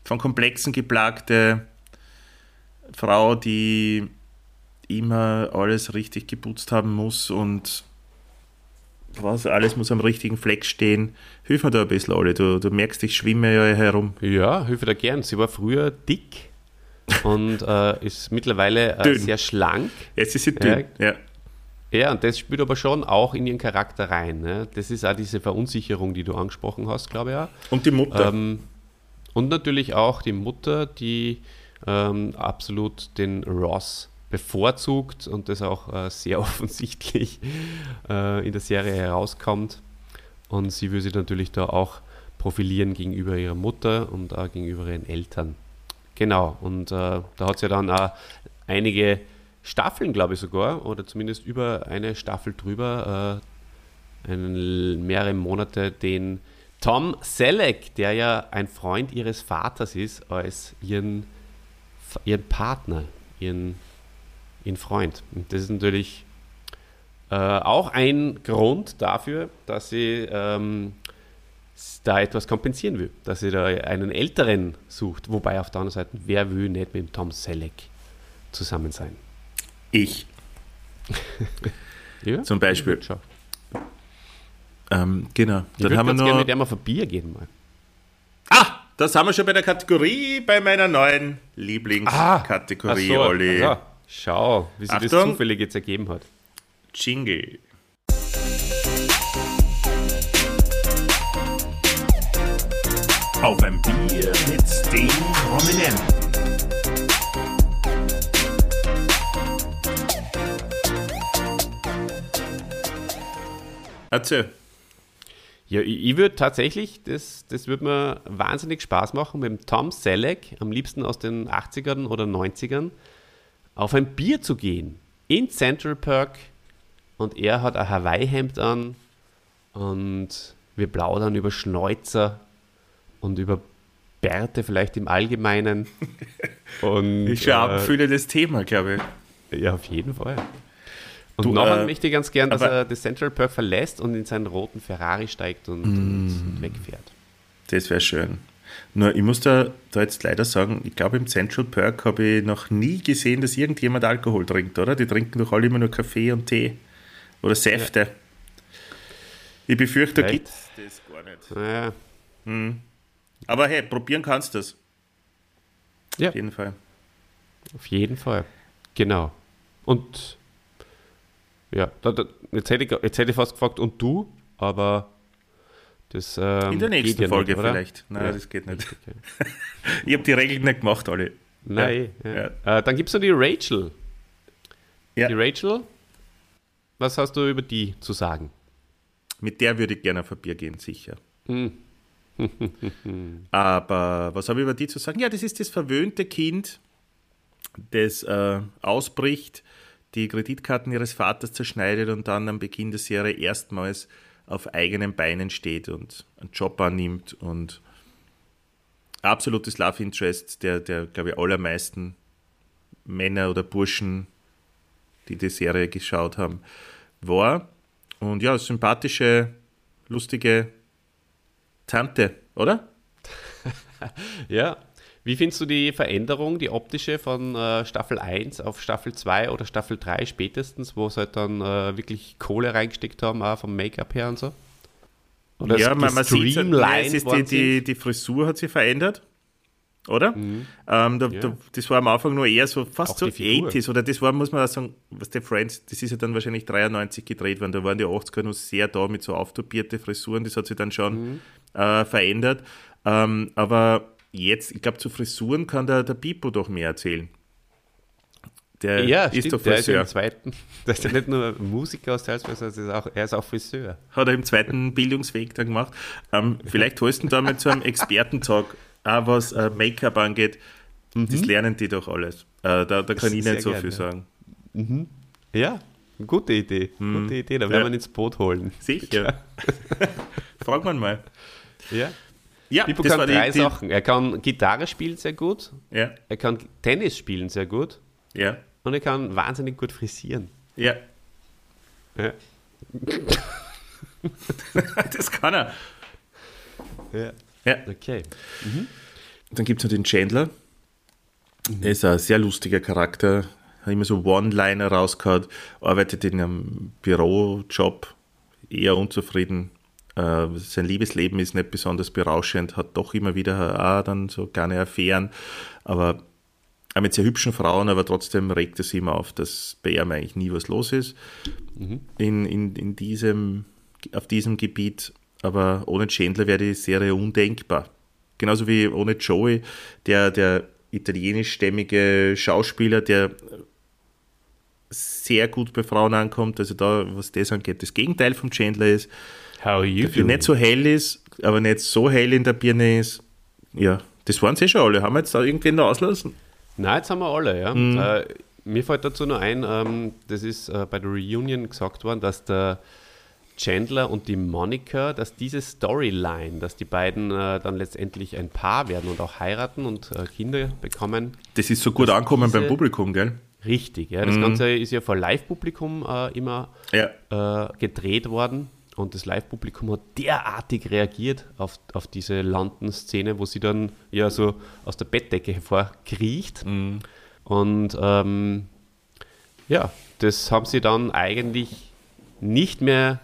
von Komplexen geplagte Frau, die immer alles richtig geputzt haben muss und was, alles muss am richtigen Fleck stehen. Hilf mir da ein bisschen, alle. Du, du merkst, ich schwimme ja herum. Ja, hilfe da gern. Sie war früher dick und äh, ist mittlerweile äh, sehr schlank. Jetzt ist sie dünn. Ja. Ja, und das spielt aber schon auch in ihren Charakter rein. Ne? Das ist auch diese Verunsicherung, die du angesprochen hast, glaube ich. Auch. Und die Mutter. Ähm, und natürlich auch die Mutter, die ähm, absolut den Ross bevorzugt und das auch äh, sehr [LAUGHS] offensichtlich äh, in der Serie herauskommt. Und sie will sich natürlich da auch profilieren gegenüber ihrer Mutter und auch gegenüber ihren Eltern. Genau, und äh, da hat es ja dann auch einige Staffeln, glaube ich sogar, oder zumindest über eine Staffel drüber, äh, einen, mehrere Monate den Tom Selleck, der ja ein Freund ihres Vaters ist, als ihren, ihren Partner, ihren, ihren Freund. Und das ist natürlich äh, auch ein Grund dafür, dass sie ähm, da etwas kompensieren will, dass sie da einen älteren sucht. Wobei auf der anderen Seite, wer will nicht mit Tom Selleck zusammen sein? Ich. Ja? Zum Beispiel. Schau. Ähm, genau. Ich Dann würde haben wir ganz gerne noch. mit dem auf ein Bier gehen mal. Ah, das haben wir schon bei der Kategorie, bei meiner neuen Lieblingskategorie, Ach so, Olli. also, schau, wie sich das zufällig jetzt ergeben hat. Jingle. Auf ein Bier mit den Prominenten. Erzähl. Ja, ich, ich würde tatsächlich, das, das würde mir wahnsinnig Spaß machen, mit dem Tom Selleck, am liebsten aus den 80ern oder 90ern, auf ein Bier zu gehen. in Central Park und er hat ein Hawaii-Hemd an und wir plaudern über Schnäuzer und über Bärte vielleicht im Allgemeinen. [LAUGHS] Und, ein äh, abfüllendes Thema, glaube ich. ja, auf jeden Fall. Und Du, nachher äh, möchte ganz gern, dass er das Central Park verlässt und in seinen roten Ferrari steigt und, Mm. und wegfährt. Das wäre schön. Nur, ich muss da, da jetzt leider sagen, ich glaube, im Central Park habe ich noch nie gesehen, dass irgendjemand Alkohol trinkt, oder? Die trinken doch alle immer nur Kaffee und Tee oder Säfte. Ich befürchte, da gibt es das gar nicht. Naja, Aber hey, probieren kannst du das. ja, Auf jeden Fall. auf jeden Fall. Genau. Und ja, da, da, jetzt, hätte ich, jetzt hätte ich fast gefragt, und du? Aber das ähm, In der nächsten ja Folge nicht, vielleicht. Nein, Ja. das geht nicht. Okay. [LAUGHS] Ich habe die Regeln nicht gemacht, alle. Nein. Ja. Äh, dann gibt es noch die Rachel. Die Rachel, was hast du über die zu sagen? Mit der würde ich gerne auf ein Bier gehen, sicher. Hm. [LAUGHS] Aber was habe ich über die zu sagen? Ja, das ist das verwöhnte Kind, das äh, ausbricht, die Kreditkarten ihres Vaters zerschneidet und dann am Beginn der Serie erstmals auf eigenen Beinen steht und einen Job annimmt und absolutes Love Interest der, der glaube ich, allermeisten Männer oder Burschen, die die Serie geschaut haben, war. Und ja, sympathische, lustige Tante, oder? [LAUGHS] Ja. Wie findest du die Veränderung, die optische von äh, Staffel 1 auf Staffel 2 oder Staffel 3 spätestens, wo sie halt dann äh, wirklich Kohle reingesteckt haben, auch vom Make-up her und so? Oder ja, man, man sieht, ist die, die, die Frisur hat sich verändert, oder? Ähm, da, Mhm. Ja. da, das war am Anfang nur eher so fast Auch so die Figur. 80s, oder das war, muss man auch sagen, was der Friends, das ist ja dann wahrscheinlich 93 gedreht worden, da waren die 80er noch sehr da mit so auftopierte Frisuren, das hat sich dann schon Mhm. äh, verändert. Ähm, aber jetzt, ich glaube, zu Frisuren kann der, der Pipo doch mehr erzählen. Der ja, ist stimmt, doch der ist Friseur. im zweiten. [LAUGHS] Der ist ja nicht nur Musiker aus Salzburg, sondern er ist auch, er ist auch Friseur. hat er im zweiten [LAUGHS] Bildungsweg dann gemacht. Ähm, vielleicht holst du ihn da mal zu einem Expertentag, [LAUGHS] auch was äh, Make-up angeht. Das lernen die doch alles. Äh, da, da kann ich nicht so gern, viel ja. sagen. Ja, gute Idee. Gute Idee, da werden. Ja. wir ihn ins Boot holen. Sicher. Frag man mal. Ja. Ja, Pipo das kann war die, drei die, Sachen. Er kann Gitarre spielen sehr gut, Ja, er kann Tennis spielen sehr gut ja, und er kann wahnsinnig gut frisieren. ja. Ja. [LAUGHS] das kann er. Ja. Ja. Okay. Dann gibt es noch den Chandler. Er ist ein sehr lustiger Charakter. Hat immer so One-Liner rausgehauen. Arbeitet in einem Bürojob. Eher unzufrieden. Äh, sein Liebesleben ist nicht besonders berauschend. Hat doch immer wieder auch dann so gerne Affären. Aber auch mit sehr hübschen Frauen. Aber trotzdem regt es immer auf, dass bei ihm eigentlich nie was los ist. In, in, in diesem, auf diesem Gebiet. Aber ohne Chandler wäre die Serie undenkbar. Genauso wie ohne Joey, der, der italienischstämmige Schauspieler, der sehr gut bei Frauen ankommt, also da, was das angeht, das Gegenteil vom Chandler ist, How are you der nicht so hell ist, aber nicht so hell in der Birne ist. Ja, das waren sie schon alle. Haben wir jetzt da irgendwen auslassen? Nein, jetzt haben wir alle, ja. Mhm. Äh, mir fällt dazu noch ein, ähm, das ist äh, bei der Reunion gesagt worden, dass der Chandler und die Monica, dass diese Storyline, dass die beiden äh, dann letztendlich ein Paar werden und auch heiraten und äh, Kinder bekommen, Das ist so gut angekommen diese- beim Publikum, gell? richtig. Ja. Mhm. Das Ganze ist ja vor Live-Publikum äh, immer Ja. äh, gedreht worden und das Live-Publikum hat derartig reagiert auf, auf diese London-Szene, wo sie dann ja so aus der Bettdecke hervorkriecht. Und ähm, ja, das haben sie dann eigentlich nicht mehr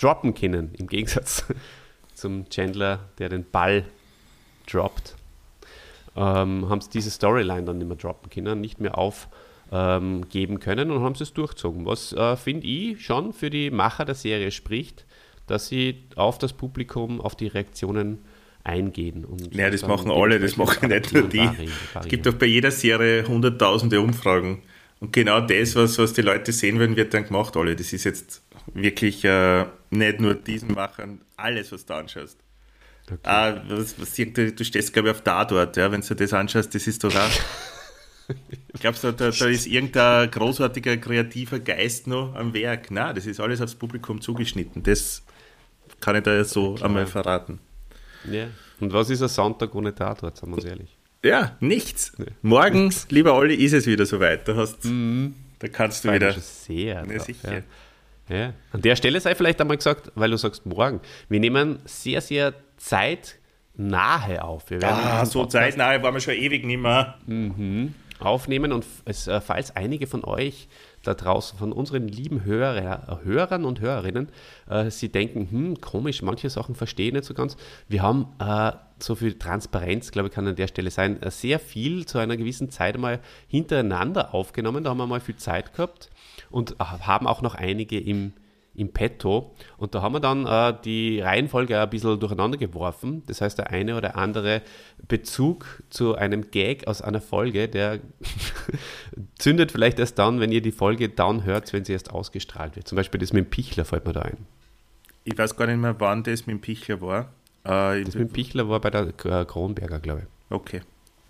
droppen können, im Gegensatz [LAUGHS] zum Chandler, der den Ball droppt. Ähm, haben sie diese Storyline dann nicht mehr droppen können, nicht mehr aufgeben können und haben sie es durchzogen. Was, äh, finde ich, schon für die Macher der Serie spricht, dass sie auf das Publikum, auf die Reaktionen eingehen. Und Ja, das machen alle, das machen nicht nur die. Es gibt doch bei jeder Serie hunderttausende Umfragen. Und genau das, was, was die Leute sehen würden, wird dann gemacht, alle. Das ist jetzt wirklich äh, nicht nur diesen Machern, alles, was du anschaust. Ah, was, was, du, du stehst, glaube ich, auf da dort, ja, wenn du das anschaust, das ist doch auch. [LAUGHS] Glaubst du, da, da ist irgendein großartiger kreativer Geist noch am Werk? Nein, das ist alles aufs Publikum zugeschnitten. Das kann ich da jetzt so einmal verraten. Ja. Und was ist ein Sonntag ohne Tatort, sagen wir uns ehrlich? Ja, nichts. Morgen, lieber Olli, ist es wieder soweit. Da, hast, da kannst du wieder. schon sehr. Ja, sicher. Ja. Ja. An der Stelle sei vielleicht einmal gesagt, weil du sagst morgen. Wir nehmen sehr, sehr zeitnahe auf. Ah, so Podcast zeitnah waren wir schon ewig nicht mehr. Aufnehmen und äh, falls einige von euch da draußen, von unseren lieben Hörer, Hörern und Hörerinnen, äh, sie denken, hm, komisch, manche Sachen verstehe ich nicht so ganz. Wir haben äh, so viel Transparenz, glaube ich, kann an der Stelle sein, äh, sehr viel zu einer gewissen Zeit mal hintereinander aufgenommen. Da haben wir mal viel Zeit gehabt und haben auch noch einige im, im Petto. Und da haben wir dann äh, die Reihenfolge ein bisschen durcheinander geworfen. Das heißt, der eine oder andere Bezug zu einem Gag aus einer Folge, der [LAUGHS] zündet vielleicht erst dann, wenn ihr die Folge dann hört, wenn sie erst ausgestrahlt wird. Zum Beispiel das mit dem Pichler fällt mir da ein. Ich weiß gar nicht mehr, wann das mit dem Pichler war. Äh, Das mit dem Pichler war bei der äh, Kronberger, glaube ich. okay.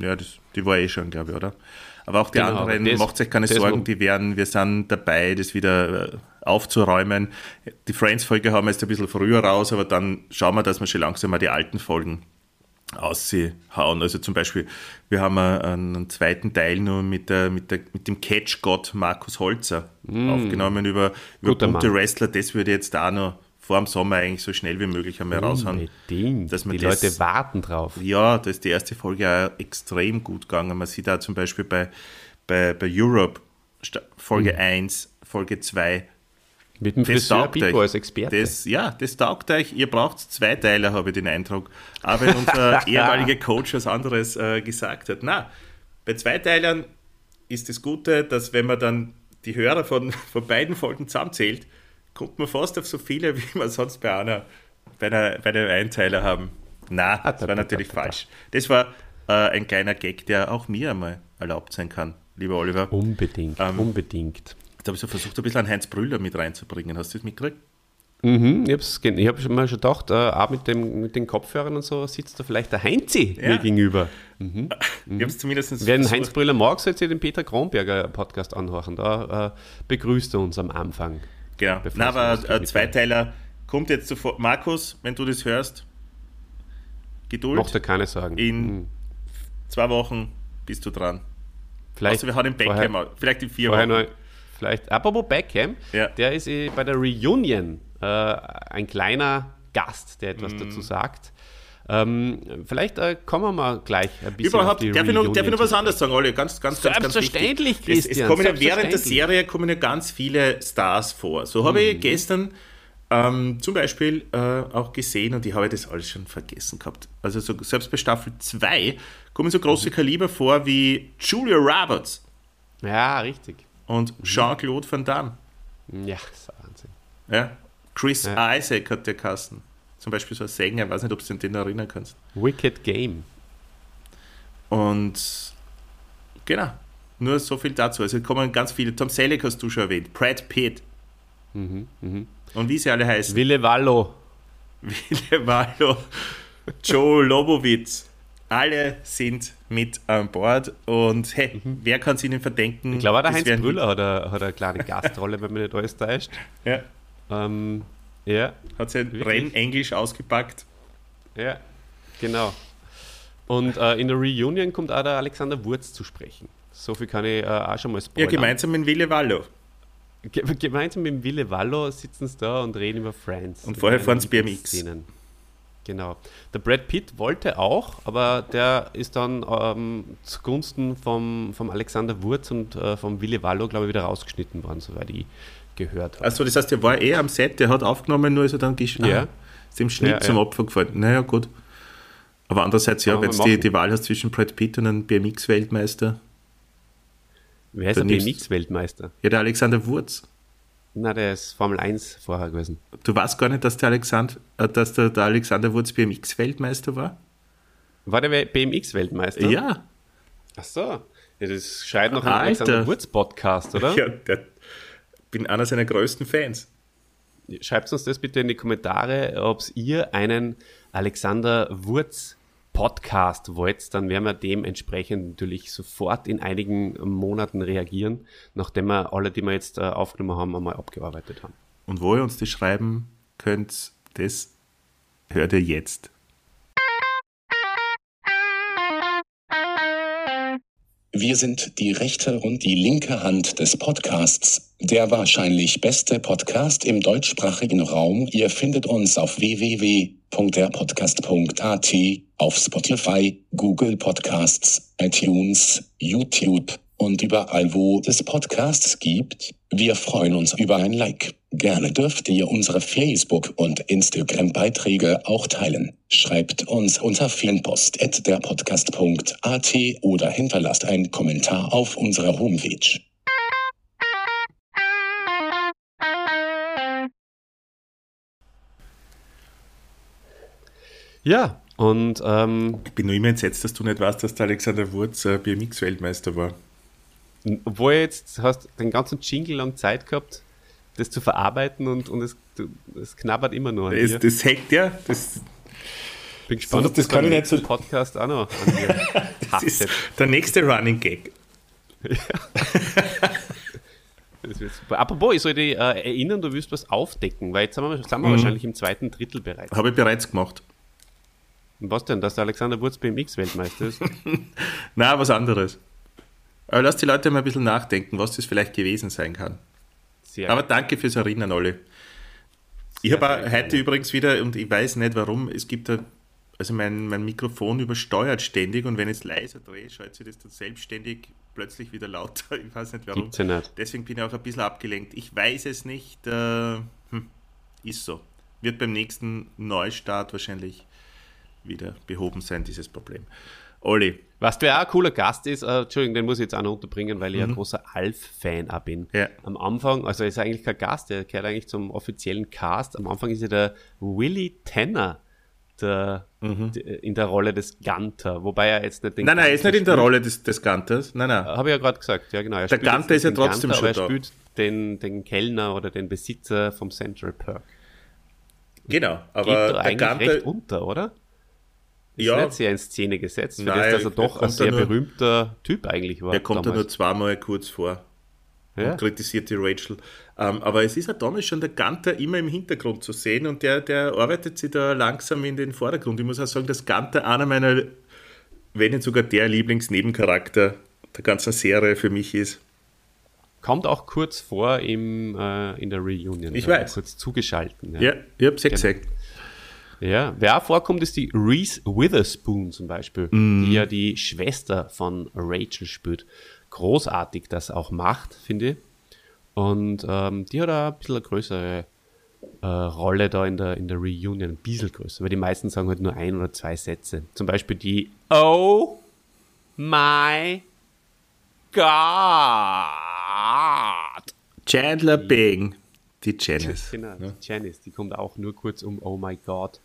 Ja, das, die war eh schon, glaube ich, oder? Aber auch die Genau, anderen, das- macht euch keine Sorgen, die werden, wir sind dabei, das wieder äh, aufzuräumen. Die Friends-Folge haben wir jetzt ein bisschen früher raus, aber dann schauen wir, dass wir schon langsam mal die alten Folgen aushauen. Also zum Beispiel, wir haben einen, zweiten Teil nur mit, der, mit, der, mit dem Catch-Gott Markus Holzer aufgenommen über, über Mm. Bunte Mann. Wrestler. Das würde jetzt da noch vor dem Sommer eigentlich so schnell wie möglich einmal raushauen. Dass man die das- Leute warten drauf. Ja, da ist die erste Folge auch extrem gut gegangen. Man sieht da zum Beispiel bei, bei, bei Europe Folge Mhm. 1, Folge 2. Mit dem Das Friseur Pico als Experte. Das, ja, das taugt euch. Ihr braucht zwei Teile, habe ich den Eindruck. Aber wenn unser [LAUGHS] ehemaliger Coach was anderes äh, gesagt hat. Na, bei Zweiteilern ist das Gute, dass wenn man dann die Hörer von, von beiden Folgen zusammenzählt, kommt man fast auf so viele, wie wir sonst bei einer, bei einer, bei einem Einteiler haben. Na, das war natürlich falsch. Das war äh, ein kleiner Gag, der auch mir einmal erlaubt sein kann, lieber Oliver. Unbedingt, Ähm, unbedingt. Jetzt habe ich so versucht, ein bisschen einen Heinz Brüller mit reinzubringen. Hast du das mitgekriegt? Mhm, ich habe schon mal schon gedacht, äh, auch mit, dem, mit den Kopfhörern und so sitzt da vielleicht der Heinzi Ja. mir gegenüber. [LAUGHS] Ich habe es zumindest Wer den. Heinz Brüller mag, sollte den Peter Kronberger Podcast anhören. Da äh, begrüßt er uns am Anfang. Genau. Na, aber ein mit Zweiteiler kommt jetzt sofort. Markus, wenn du das hörst, Geduld. Macht er keine Sorgen. In zwei Wochen bist du dran. vielleicht Also wir haben den vorher- Beckham, auch. vielleicht in vier Vorher Wochen. noch, vielleicht, apropos Beckham, Ja. der ist eh bei der Reunion äh, ein kleiner Gast, der Mhm. etwas dazu sagt. Ähm, vielleicht äh, kommen wir gleich ein bisschen Überhaupt, auf die darf ich, noch, darf ich noch was anderes sagen, Olli? Ganz, ganz, ganz, ganz Selbstverständlich, wichtig. Es, es kommen ja während der. Serie kommen ja ganz viele Stars vor. So habe Mhm. ich gestern ähm, zum Beispiel äh, auch gesehen und ich habe das alles schon vergessen gehabt. Also so, selbst bei Staffel 2 kommen so Mhm. große Kaliber vor wie Julia Roberts Ja, richtig. und Jean-Claude Van Damme. Ja, das ist Wahnsinn. Ja? Chris Ja. Isaac hat der Kasten. Zum Beispiel so ein Sänger, ich weiß nicht, ob du den erinnern kannst. Wicked Game. Und genau, nur so viel dazu. Also kommen ganz viele. Tom Selleck hast du schon erwähnt, Brad Pitt. Und wie sie alle heißen. Wille Wallo. [LAUGHS] Wille Wallo, Joe Lobowitz. Alle sind mit an Bord und hey, wer kann es ihnen verdenken? Ich glaube, der Heinz Brüller hat eine, hat eine kleine Gastrolle, wenn mich nicht alles täuscht. [LAUGHS] Ja, Ähm, ja, hat sein? Rennenglisch ausgepackt. ja, genau. Und äh, in der Reunion kommt auch der Alexander Wurz zu sprechen. So viel kann ich äh, auch schon mal Ja, spoilern. gemeinsam mit Wille Wallo. Ge gemeinsam mit Wille Wallo sitzen sie da und reden über Friends. Und vorher fahren sie BMX. Szenen. Genau. Der Brad Pitt wollte auch, aber der ist dann ähm, zugunsten vom, vom Alexander Wurz und äh, vom Wille Wallo, glaube ich, wieder rausgeschnitten worden, soweit ich gehört habe. Also das heißt, der war eh am Set, der hat aufgenommen, nur ist er dann gesch Ja. ist dem Schnitt Ja, zum ja. Opfer gefallen. Naja, gut. Aber andererseits, ja, wenn du die, die Wahl hast zwischen Brad Pitt und einem BMX-Weltmeister, Wer ist der BMX-Weltmeister? ja, der Alexander Wurz. Na, der ist Formel 1 vorher gewesen. Du weißt gar nicht, dass der, Alexand, äh, dass der, der Alexander Wurz BMX-Weltmeister war? War der BMX-Weltmeister? Ja. Ach so. Ja, das schreit noch ein. Alexander Wurz-Podcast, oder? Ja, der, bin einer seiner größten Fans. Schreibt uns das bitte in die Kommentare, ob ihr einen Alexander Wurz Podcast wollt, dann werden wir dementsprechend natürlich sofort in einigen Monaten reagieren, nachdem wir alle, die wir jetzt äh, aufgenommen haben, einmal abgearbeitet haben. Und wo ihr uns das schreiben könnt, das hört ihr jetzt. Wir sind die rechte und die linke Hand des Podcasts, der wahrscheinlich beste Podcast im deutschsprachigen Raum. Ihr findet uns auf www.derpodcast.at, auf Spotify, Google Podcasts, iTunes, YouTube und überall, wo es Podcasts gibt. Wir freuen uns über ein Like. Gerne dürft ihr unsere Facebook- und Instagram-Beiträge auch teilen. Schreibt uns unter fanpost.derpodcast.at oder hinterlasst einen Kommentar auf unserer Homepage. Ja, und ähm, Ich bin nur immer entsetzt, dass du nicht weißt, dass der Alexander Wurz äh, BMX-Weltmeister war. Obwohl jetzt hast den ganzen Jingle lang Zeit gehabt, das zu verarbeiten und, und es, du- es knabbert immer nur an Das, das hängt ja, das, Bin gespannt, das- ob das kann ich nicht so- Podcast auch noch an [LAUGHS] dir das ist der nächste Running Gag. [LAUGHS] Das wird super. Apropos, ich soll dich äh, erinnern, du willst was aufdecken, weil jetzt sind wir, sind wir wahrscheinlich im zweiten Drittel bereits. Habe ich bereits gemacht. Und was denn, dass der Alexander Wurz BMX-Weltmeister ist? [LAUGHS] Na, was anderes. Aber lass die Leute mal ein bisschen nachdenken, was das vielleicht gewesen sein kann. Sehr Aber danke fürs Erinnern, Olli. Ich habe heute übrigens wieder, und ich weiß nicht warum, es gibt da, also mein, mein Mikrofon übersteuert ständig und wenn ich es leiser drehe, schaltet sich das dann selbstständig plötzlich wieder lauter. [LAUGHS] Ich weiß nicht warum. Gibt's ja nicht. Deswegen bin ich auch ein bisschen abgelenkt. Ich weiß es nicht. Äh, hm, ist so. Wird beim nächsten Neustart wahrscheinlich wieder behoben sein, dieses Problem. Olli, Was wer auch ein cooler Gast ist, äh, Entschuldigung, den muss ich jetzt auch noch unterbringen, weil ich ein großer Alf-Fan auch bin. Mhm. Ja. Am Anfang, also er ist eigentlich kein Gast, der gehört eigentlich zum offiziellen Cast. Am Anfang ist ja der Willy Tanner der, der, in der Rolle des Gunter, wobei er jetzt nicht den Mhm. nein, nein, er ist nicht in der. Rolle des, des Gunters. Nein, nein. Habe ich ja gerade gesagt, ja genau. Er Der Gunter ist ja trotzdem Gunter, aber schon er da. spielt den, den Kellner oder den Besitzer vom Central Park. Genau, Geht aber da der recht unter, oder? Ist Ja. nicht sehr in Szene gesetzt, für Nein, das, dass er doch ein kommt da sehr nur- berühmter Typ eigentlich war. der kommt da nur zweimal kurz vor. Ja. und kritisiert die Rachel. Ähm, aber es ist ja damals schon der Gunter immer im Hintergrund zu sehen und der, der arbeitet sich da langsam in den Vordergrund. Ich muss auch sagen, dass Gunter einer meiner, wenn nicht sogar der Lieblingsnebencharakter der ganzen Serie für mich ist. Kommt auch kurz vor im, äh, in der Reunion. Ich weiß. Kurz zugeschalten. Ja. Ja, ich hab's ja Genau. Ja. Wer auch vorkommt, ist die Reese Witherspoon zum Beispiel, Mhm. die ja die Schwester von Rachel spielt. Großartig das auch macht, finde ich. Und ähm, die hat auch ein bisschen eine größere äh, Rolle da in der, in der Reunion, ein bisschen größer, weil die meisten sagen halt nur ein oder zwei Sätze. Zum Beispiel die Oh my God. Chandler Bing, die Janice. Genau, Janice, die kommt auch nur kurz um Oh my God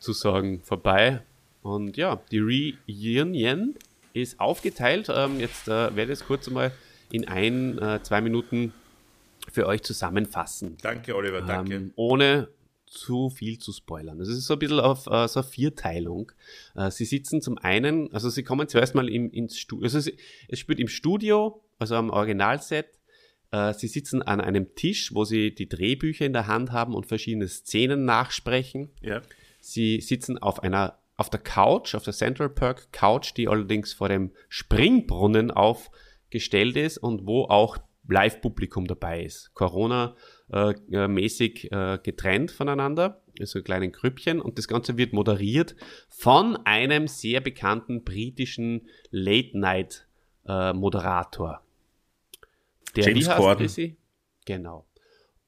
zu sagen vorbei. Und ja, die Reunion ist aufgeteilt. Ähm, jetzt äh, werde ich es kurz mal in ein, äh, zwei Minuten für euch zusammenfassen. Danke, Oliver, danke. Ähm, ohne zu viel zu spoilern. Das ist so ein bisschen auf äh, so eine Vierteilung. Äh, sie sitzen zum einen, also sie kommen zuerst mal im, ins Studio, also sie, es spielt im Studio, also am Originalset. Äh, sie sitzen an einem Tisch, wo sie die Drehbücher in der Hand haben und verschiedene Szenen nachsprechen. ja. Sie sitzen auf einer auf der Couch, auf der Central Park Couch, die allerdings vor dem Springbrunnen aufgestellt ist und wo auch Live-Publikum dabei ist. Corona-mäßig äh, getrennt voneinander, in so kleinen Grüppchen und das Ganze wird moderiert von einem sehr bekannten britischen Late-Night-Moderator. Der James Corden. Genau.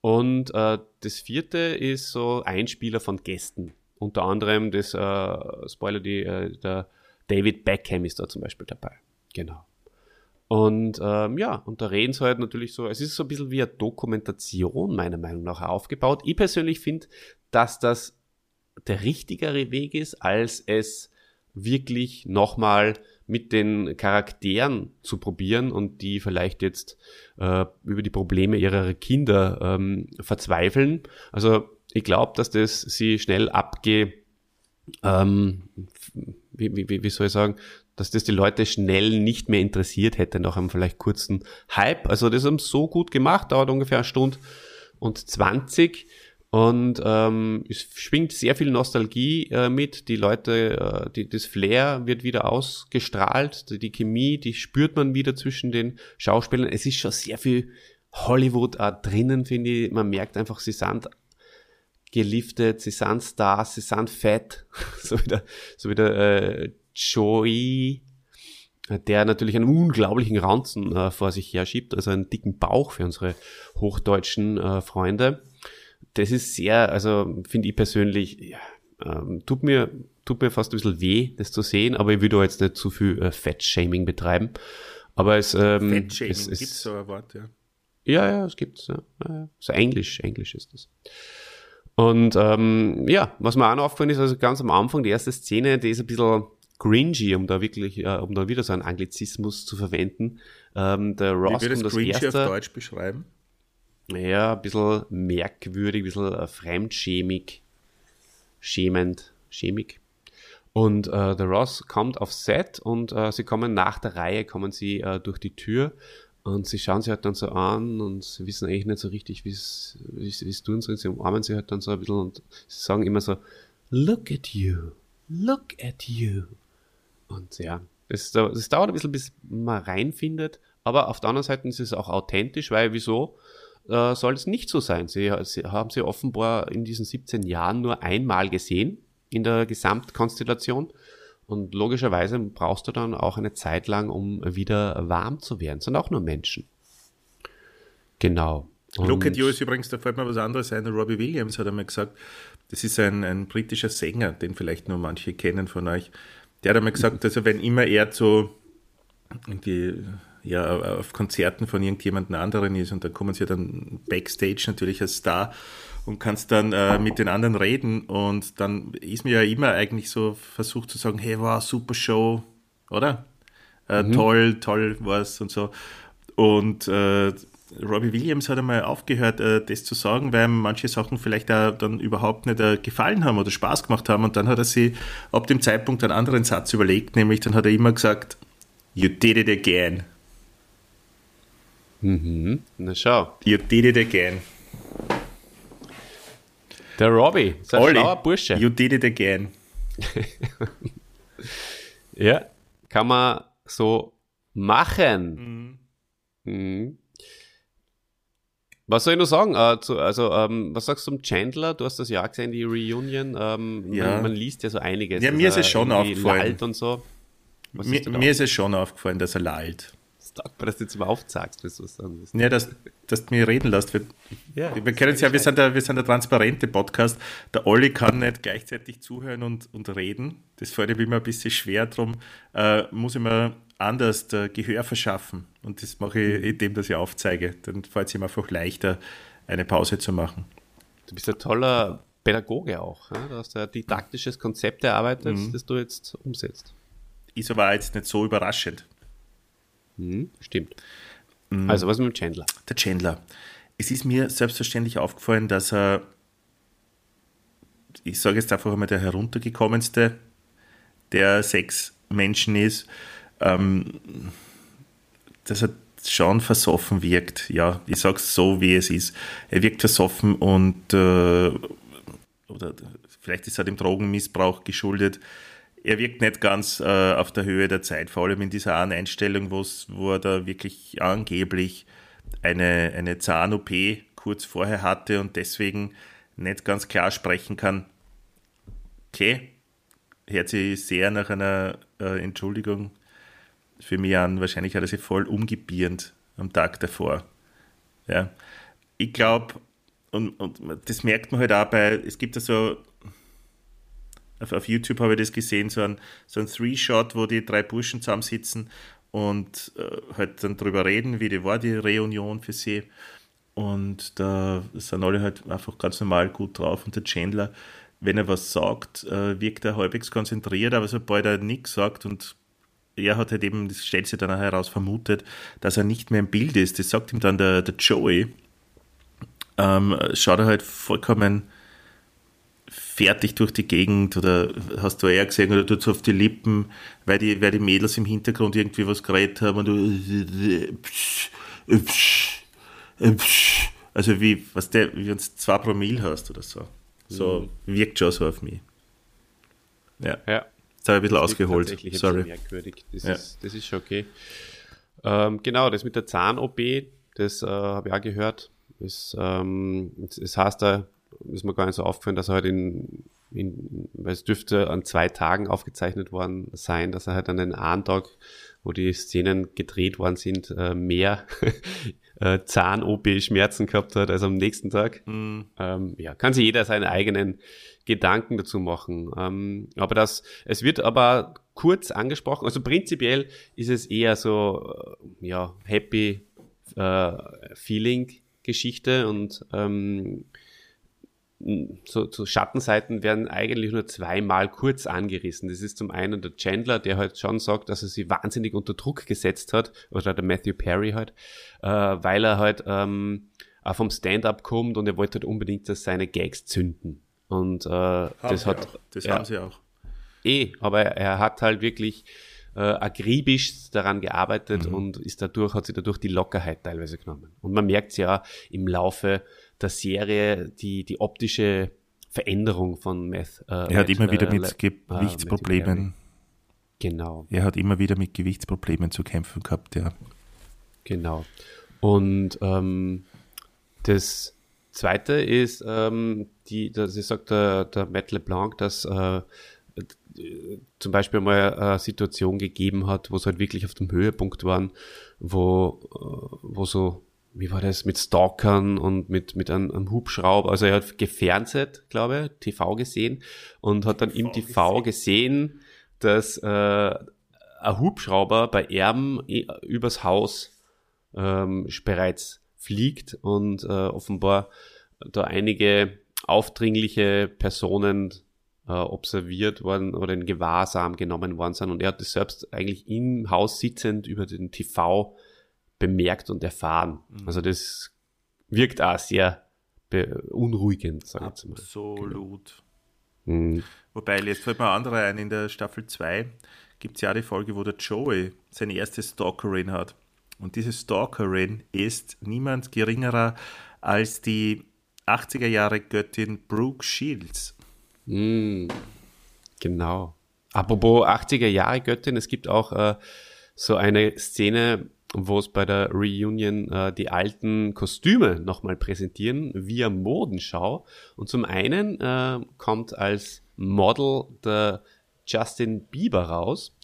Und äh, das vierte ist so Einspieler von Gästen. Unter anderem das, äh, Spoiler, die, äh, der David Beckham ist da zum Beispiel dabei. Genau. Und ähm, ja, und da reden sie halt natürlich so, es ist so ein bisschen wie eine Dokumentation, meiner Meinung nach, aufgebaut. Ich persönlich finde, dass das der richtigere Weg ist, als es wirklich nochmal mit den Charakteren zu probieren und die vielleicht jetzt äh, über die Probleme ihrer Kinder ähm, verzweifeln. Also ich glaube, dass das sie schnell abge ähm, wie, wie, wie soll ich sagen, dass das die Leute schnell nicht mehr interessiert hätte nach einem vielleicht kurzen Hype. Also das haben sie so gut gemacht, dauert ungefähr eine Stunde und 20 und ähm, es schwingt sehr viel Nostalgie äh, mit. Die Leute, äh, die, das Flair wird wieder ausgestrahlt, die, die Chemie, die spürt man wieder zwischen den Schauspielern. Es ist schon sehr viel Hollywood auch drinnen, finde ich. Man merkt einfach, sie sind geliftet, sie sind Stars, sie sind fett. [LAUGHS] so wie der, so wie der äh, Joey, der natürlich einen unglaublichen Ranzen äh, vor sich her schiebt, also einen dicken Bauch für unsere hochdeutschen äh, Freunde das ist sehr, also finde ich persönlich, ja, ähm, tut mir tut mir fast ein bisschen weh, das zu sehen, aber ich will da jetzt nicht zu viel äh, Fettshaming betreiben. Aber es, ähm, Fettshaming, es, es gibt so ein Wort, ja. Ja, ja, es gibt ja, so Englisch, Englisch ist das. Und ähm, ja, was mir auch noch aufgefallen ist, also ganz am Anfang, die erste Szene, die ist ein bisschen cringy, um da wirklich, äh, um da wieder so einen Anglizismus zu verwenden. Ähm, der Ross Wie würdest kommt als cringy auf Deutsch beschreiben? ja, ein bisschen merkwürdig, ein bisschen äh, fremdschämig, schämend, schämig. Und äh, der Ross kommt auf Set und äh, sie kommen nach der Reihe, kommen sie äh, durch die Tür und sie schauen sie halt dann so an und sie wissen eigentlich nicht so richtig, wie es tun sollen. Sie umarmen sie halt dann so ein bisschen und sie sagen immer so, look at you, look at you. Und ja, es, es dauert ein bisschen, bis man reinfindet, aber auf der anderen Seite ist es auch authentisch, weil wieso? äh, soll es nicht so sein. Sie, sie haben sie offenbar in diesen 17 Jahren nur einmal gesehen in der Gesamtkonstellation. Und logischerweise brauchst du dann auch eine Zeit lang, um wieder warm zu werden. Das sind auch nur Menschen. Genau. Und Look at You ist übrigens, da fällt mir was anderes ein. Robbie Williams hat einmal gesagt, das ist ein, ein britischer Sänger, den vielleicht nur manche kennen von euch. Der hat einmal gesagt, also wenn immer er zu irgendwie ja, auf Konzerten von irgendjemand anderen ist und da kommen sie dann backstage natürlich als Star und kannst dann äh, mit den anderen reden und dann ist mir ja immer eigentlich so versucht zu sagen, hey, wow, super Show, oder? Äh, mhm. Toll, toll was und so. Und äh, Robbie Williams hat einmal aufgehört, äh, das zu sagen, weil manche Sachen vielleicht auch dann überhaupt nicht äh, gefallen haben oder Spaß gemacht haben. Und dann hat er sich ab dem Zeitpunkt einen anderen Satz überlegt, nämlich dann hat er immer gesagt, You did it again. Mhm. Na schau. You did it again. Der Robbie, ist ein Olli, schlauer Bursche. You did it again. ja, kann man so machen. Mhm. Mhm. Was soll ich noch sagen? Zu, also, ähm, was sagst du zum Chandler? Du hast das ja gesehen, die Reunion. Ähm, Ja. man, man liest ja so einiges. Ja, mir ist es schon aufgefallen. und so. Mir, mir ist es schon aufgefallen, dass er lallt. Mal, dass du jetzt mal aufzeigst, was du sagen willst. Ja, dass, dass du mich reden lässt. Wir, Ja, wir kennen es ja, wir sind, der, wir sind der transparente Podcast. Der Olli kann nicht gleichzeitig zuhören und, und reden. Das fällt ihm immer ein bisschen schwer. Darum äh, muss ich mir anders äh, Gehör verschaffen. Und das mache ich, indem dass ich aufzeige. Dann fällt es ihm einfach leichter, eine Pause zu machen. Du bist ein toller Pädagoge auch. Ja? Du hast ein didaktisches Konzept erarbeitet, Mhm. das du jetzt umsetzt. Ist aber jetzt nicht so überraschend. Mhm, stimmt. Mhm. Also, was mit dem Chandler? Der Chandler. Es ist mir selbstverständlich aufgefallen, dass er, ich sage jetzt einfach einmal, der heruntergekommenste der sechs Menschen ist, ähm, dass er schon versoffen wirkt. Ja, ich sage es so, wie es ist. Er wirkt versoffen und äh, oder vielleicht ist er dem Drogenmissbrauch geschuldet. Er wirkt nicht ganz äh, auf der Höhe der Zeit, vor allem in dieser einen Einstellung, wo er da wirklich angeblich eine, eine Zahn-OP kurz vorher hatte und deswegen nicht ganz klar sprechen kann. Okay, hört sich sehr nach einer äh, Entschuldigung für mich an. Wahrscheinlich hat er sich voll umgebierend am Tag davor. Ja. Ich glaube, und, und das merkt man halt auch bei, es gibt ja so, auf, auf YouTube habe ich das gesehen, so ein, so ein Three-Shot, wo die drei Burschen zusammensitzen und äh, halt dann drüber reden, wie die war die Reunion für sie. Und da sind alle halt einfach ganz normal gut drauf. Und der Chandler, wenn er was sagt, äh, wirkt er halbwegs konzentriert, aber sobald er nichts sagt und er hat halt eben, das stellt sich dann heraus, vermutet, dass er nicht mehr im Bild ist. Das sagt ihm dann der, der Joey. Ähm, schaut er halt vollkommen fertig durch die Gegend oder hast du eher gesehen oder tut auf die Lippen, weil die, weil die Mädels im Hintergrund irgendwie was geredet haben und du also wie, was der, wie wenn du zwei Promille hast oder so. So mhm. wirkt schon so auf mich. Ja. ja. Jetzt habe ich ein bisschen ausgeholt. Sorry. Merkwürdig. Das, ja. ist, das ist schon okay. Ähm, genau, das mit der Zahn-OP, das äh, habe ich auch gehört. Es, ähm, es heißt da, ist mir gar nicht so aufgefallen, dass er halt in, in, weil es dürfte an zwei Tagen aufgezeichnet worden sein, dass er halt an den einen Tag, wo die Szenen gedreht worden sind, äh, mehr [LAUGHS] äh, Zahn-OP-Schmerzen gehabt hat als am nächsten Tag. Mhm. Ähm, ja, kann sich jeder seine eigenen Gedanken dazu machen. Ähm, aber das, es wird aber kurz angesprochen. Also prinzipiell ist es eher so, äh, ja, happy äh, Feeling Geschichte und ähm, so, so Schattenseiten werden eigentlich nur zweimal kurz angerissen. Das ist zum einen der Chandler, der halt schon sagt, dass er sie wahnsinnig unter Druck gesetzt hat, oder der Matthew Perry halt, äh, weil er halt ähm, auch vom Stand-up kommt und er wollte halt unbedingt, dass seine Gags zünden. Und äh, das hat. Auch. Das ja, haben sie auch. Eh, aber er hat halt wirklich äh, akribisch daran gearbeitet mhm. und ist dadurch, hat sie dadurch die Lockerheit teilweise genommen. Und man merkt ja im Laufe der Serie die, die optische Veränderung von Meth. Äh, er hat immer wieder mit äh, Gewichtsproblemen. genau. Er hat immer wieder mit Gewichtsproblemen zu kämpfen gehabt, ja. Genau. Und ähm, das Zweite ist, ähm, die, das sagt der, der Matt LeBlanc, dass äh, zum Beispiel mal eine Situation gegeben hat, wo es halt wirklich auf dem Höhepunkt waren, wo, äh, wo so wie war das, mit Stalkern und mit, mit einem, einem Hubschrauber. Also er hat gefernseht, glaube ich, TV gesehen und hat dann TV im TV gesehen, gesehen dass äh, ein Hubschrauber bei Erben übers Haus ähm, bereits fliegt und äh, offenbar da einige aufdringliche Personen äh, observiert worden oder in Gewahrsam genommen worden sind. Und er hat das selbst eigentlich im Haus sitzend über den TV bemerkt und erfahren. Mhm. Also das wirkt auch sehr beunruhigend, sage ich mal. Absolut. Genau. Mhm. Wobei, jetzt fällt mir andere ein, in der Staffel 2 gibt es ja die Folge, wo der Joey seine erste Stalkerin hat. Und diese Stalkerin ist niemand geringerer als die 80er Jahre Göttin Brooke Shields. Mm, genau. Apropos 80er Jahre Göttin, es gibt auch äh, so eine Szene, wo es bei der Reunion äh, die alten Kostüme nochmal präsentieren via Modenschau. Und zum einen äh, kommt als Model der Justin Bieber raus,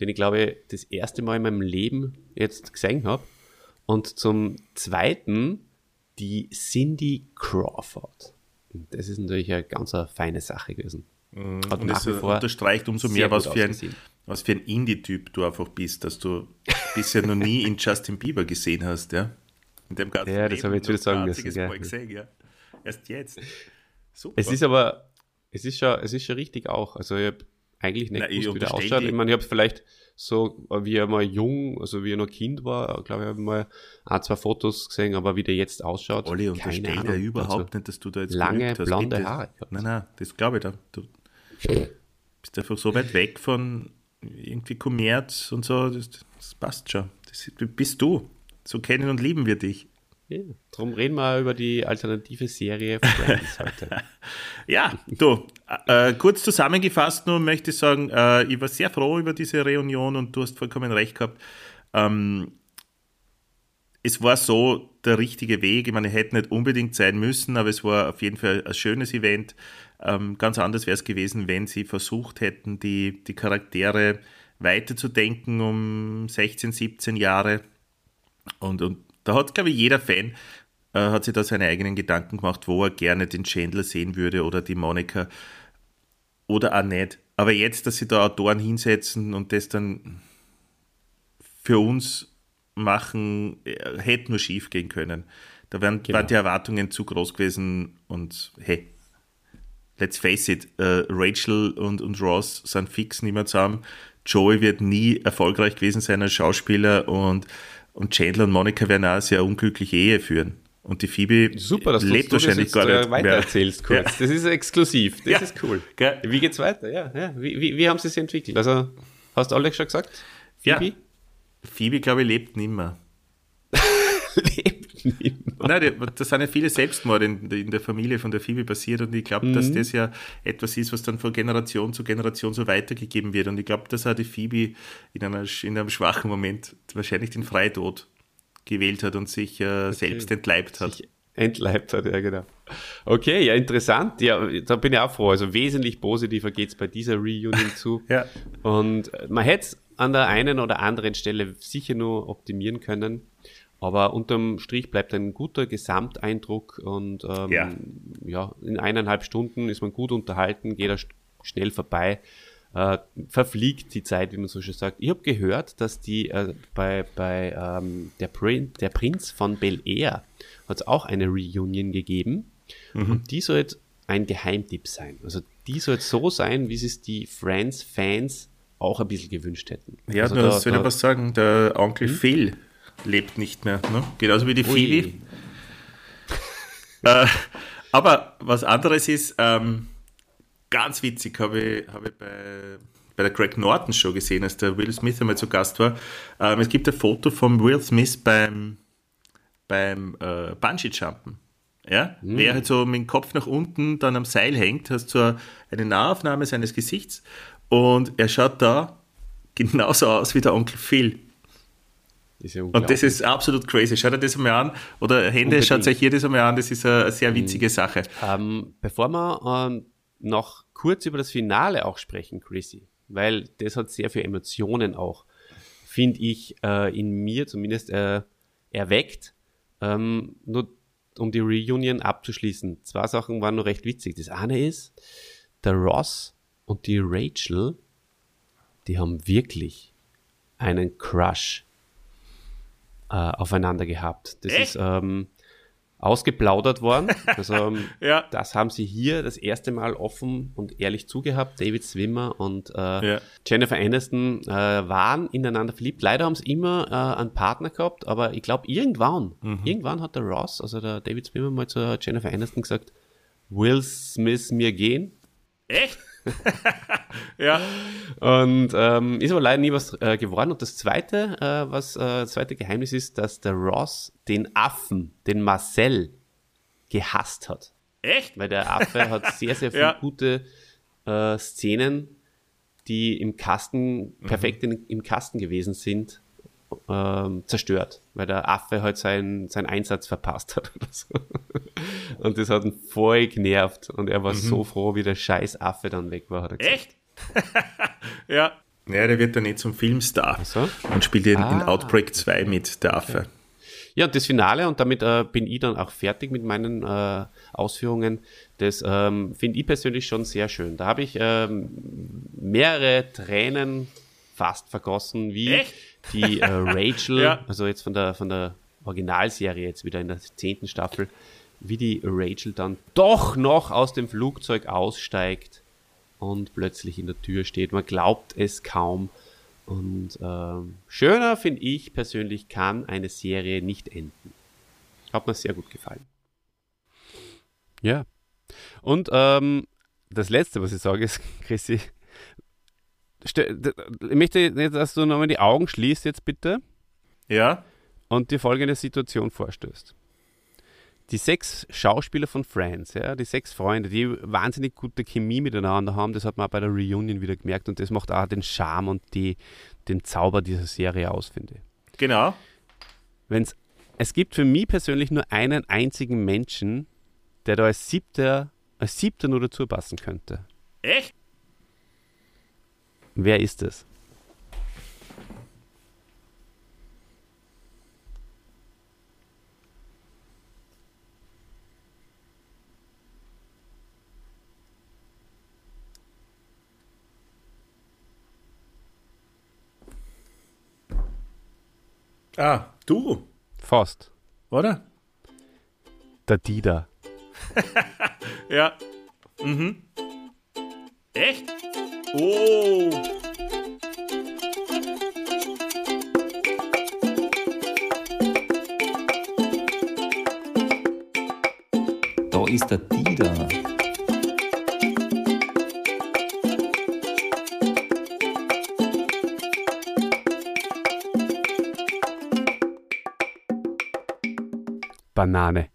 den ich glaube das erste Mal in meinem Leben jetzt gesehen habe. Und zum zweiten die Cindy Crawford. Und das ist natürlich eine ganz eine feine Sache gewesen. Mhm. Hat und das unterstreicht umso mehr, was für, ein, was für ein Indie-Typ du einfach bist, dass du bisher noch nie in [LAUGHS] Justin Bieber gesehen hast, ja? In dem ganzen ja, das habe ich jetzt sagen müssen. Ja. Gesehen, ja. Erst jetzt. Super. Es ist aber, es ist schon, es ist schon richtig auch. Also ich habe eigentlich nicht Nein, gewusst, wie der ausschaut. Ich meine, ich habe vielleicht so, wie er mal jung, also wie er noch Kind war, glaube ich, habe ich mal ein, zwei Fotos gesehen, aber wie der jetzt ausschaut. Olli, unterstell dir überhaupt also, nicht, dass du da jetzt lange blonde Haare. Nein, nein, das glaube ich da. Du bist einfach so weit weg von irgendwie Kommerz und so, das, das passt schon. Das bist du. So kennen und lieben wir dich. Ja, darum reden wir über die alternative Serie Friends heute. [LAUGHS] ja, du, äh, kurz zusammengefasst nur möchte ich sagen, äh, ich war sehr froh über diese Reunion und du hast vollkommen recht gehabt. Ähm, es war so der richtige Weg. Ich meine, hätte nicht unbedingt sein müssen, aber es war auf jeden Fall ein schönes Event. Ähm, ganz anders wäre es gewesen, wenn sie versucht hätten, die, die Charaktere weiterzudenken um 16, 17 Jahre. Und, und da hat, glaube ich, jeder Fan äh, hat sich da seine eigenen Gedanken gemacht, wo er gerne den Chandler sehen würde oder die Monika oder auch nicht. Aber jetzt, dass sie da Autoren hinsetzen und das dann für uns machen, äh, hätte nur schief gehen können. Da wären, genau. waren die Erwartungen zu groß gewesen und hey, let's face it, äh, Rachel und, und Ross sind fix nicht mehr zusammen. Joey wird nie erfolgreich gewesen sein als Schauspieler und und Chandler und Monica werden auch eine sehr unglückliche Ehe führen. Und die Phoebe Super, dass lebt du das wahrscheinlich jetzt gar äh, nicht weitererzählst mehr. kurz. Das ist exklusiv. Das Ja. ist cool. Wie geht's weiter? Ja, ja. Wie, wie, wie haben sie sich entwickelt? Also, hast du Alex schon gesagt? Ja. Phoebe? Glaube ich, lebt nimmer. [LAUGHS] Lebt nicht mehr. Nein, da sind ja viele Selbstmorde in, in der Familie von der Phoebe passiert und ich glaube, dass Mhm. das ja etwas ist, was dann von Generation zu Generation so weitergegeben wird. Und ich glaube, dass auch die Phoebe in, einer, in einem schwachen Moment wahrscheinlich den Freitod gewählt hat und sich äh, selbst entleibt hat. Sich entleibt hat, ja genau. Okay, ja, interessant. Ja, da bin ich auch froh. Also wesentlich positiver geht's bei dieser Reunion zu. [LAUGHS] Ja. Und man hätte es an der einen oder anderen Stelle sicher nur optimieren können. Aber unterm Strich bleibt ein guter Gesamteindruck und ähm, Ja. ja, in eineinhalb Stunden ist man gut unterhalten, geht er sch- schnell vorbei, äh, verfliegt die Zeit, wie man so schön sagt. Ich habe gehört, dass die äh, bei, bei ähm, der, Prin der Prinz von Bel Air hat es auch eine Reunion gegeben Mhm. und die soll jetzt ein Geheimtipp sein. Also die soll jetzt so sein, wie es die Friends-Fans auch ein bisschen gewünscht hätten. Ja, also nur da- soll ich da- was sagen, der Onkel Phil lebt nicht mehr. Ne? Genauso wie die. Phoebe. Äh, aber was anderes ist, ähm, ganz witzig, habe ich, habe ich bei, bei der Greg Norton Show gesehen, als der Will Smith einmal zu Gast war. Ähm, es gibt ein Foto von Will Smith beim, beim äh, Bungee-Jumpen. Ja? Wer halt so mit dem Kopf nach unten dann am Seil hängt, hast so eine Nahaufnahme seines Gesichts und er schaut da genauso aus wie der Onkel Phil. ist ja Und das ist absolut crazy. Schaut euch das einmal an. Oder Hände, Unbedingt. schaut euch hier das einmal an. Das ist eine, sehr witzige Sache. Ähm, bevor wir ähm, noch kurz über das Finale auch sprechen, Chrissy, weil das hat sehr viele Emotionen auch, finde ich, äh, in mir zumindest äh, erweckt. Ähm, nur um die Reunion abzuschließen. Zwei Sachen waren nur recht witzig. Das eine ist, der Ross und die Rachel, die haben wirklich einen Crush äh, aufeinander gehabt. Das Echt? ist ähm, ausgeplaudert worden. Also ähm, [LAUGHS] Ja. das haben sie hier das erste Mal offen und ehrlich zugehabt. David Swimmer und äh, Ja. Jennifer Aniston äh, waren ineinander verliebt. Leider haben sie immer äh, einen Partner gehabt, aber ich glaube irgendwann, Mhm. irgendwann hat der Ross, also der David Swimmer mal zu Jennifer Aniston gesagt, Will Smith mir gehen? Echt? [LAUGHS] ja. Und ähm, ist aber leider nie was äh, geworden. Und das zweite, äh, was äh, das zweite Geheimnis ist, dass der Ross den Affen, den Marcel, gehasst hat. Echt? Weil der Affe [LAUGHS] hat sehr, sehr viele Ja. gute äh, Szenen, die im Kasten, perfekt in, im Kasten gewesen sind, ähm, zerstört. Weil der Affe halt seinen, seinen Einsatz verpasst hat oder so. [LAUGHS] Und das hat ihn voll genervt. Und er war so froh, wie der scheiß Affe dann weg war, er. Echt? [LAUGHS] ja. Ja, der wird dann nicht zum Filmstar so? und spielt in, in Ah. Outbreak 2 mit, der Affe. Ja, und das Finale, und damit äh, bin ich dann auch fertig mit meinen äh, Ausführungen, das ähm, finde ich persönlich schon sehr schön. Da habe ich ähm, mehrere Tränen fast vergossen, wie Echt? Die äh, [LAUGHS] Rachel, Ja. also jetzt von der, von der Originalserie, jetzt wieder in der zehnten Staffel, wie die Rachel dann doch noch aus dem Flugzeug aussteigt und plötzlich in der Tür steht. Man glaubt es kaum. Und ähm, schöner, finde ich persönlich, kann eine Serie nicht enden. Hat mir sehr gut gefallen. Ja. Und ähm, das Letzte, was ich sage, ist, [LAUGHS] Chrissy, ich möchte, nicht, dass du nochmal die Augen schließt jetzt bitte Ja? und dir folgende Situation vorstößt. Die sechs Schauspieler von Friends, ja, die sechs Freunde, die wahnsinnig gute Chemie miteinander haben, das hat man auch bei der Reunion wieder gemerkt und das macht auch den Charme und die, den Zauber dieser Serie aus, finde ich. Genau. Wenn's, es gibt für mich persönlich nur einen einzigen Menschen, der da als siebter, als siebter nur dazu passen könnte. Echt? Wer ist es? Ah, du, Faust. oder? Der Dida. [LAUGHS] Ja. Mhm. Echt? Oh. ist der Dieter? Banane.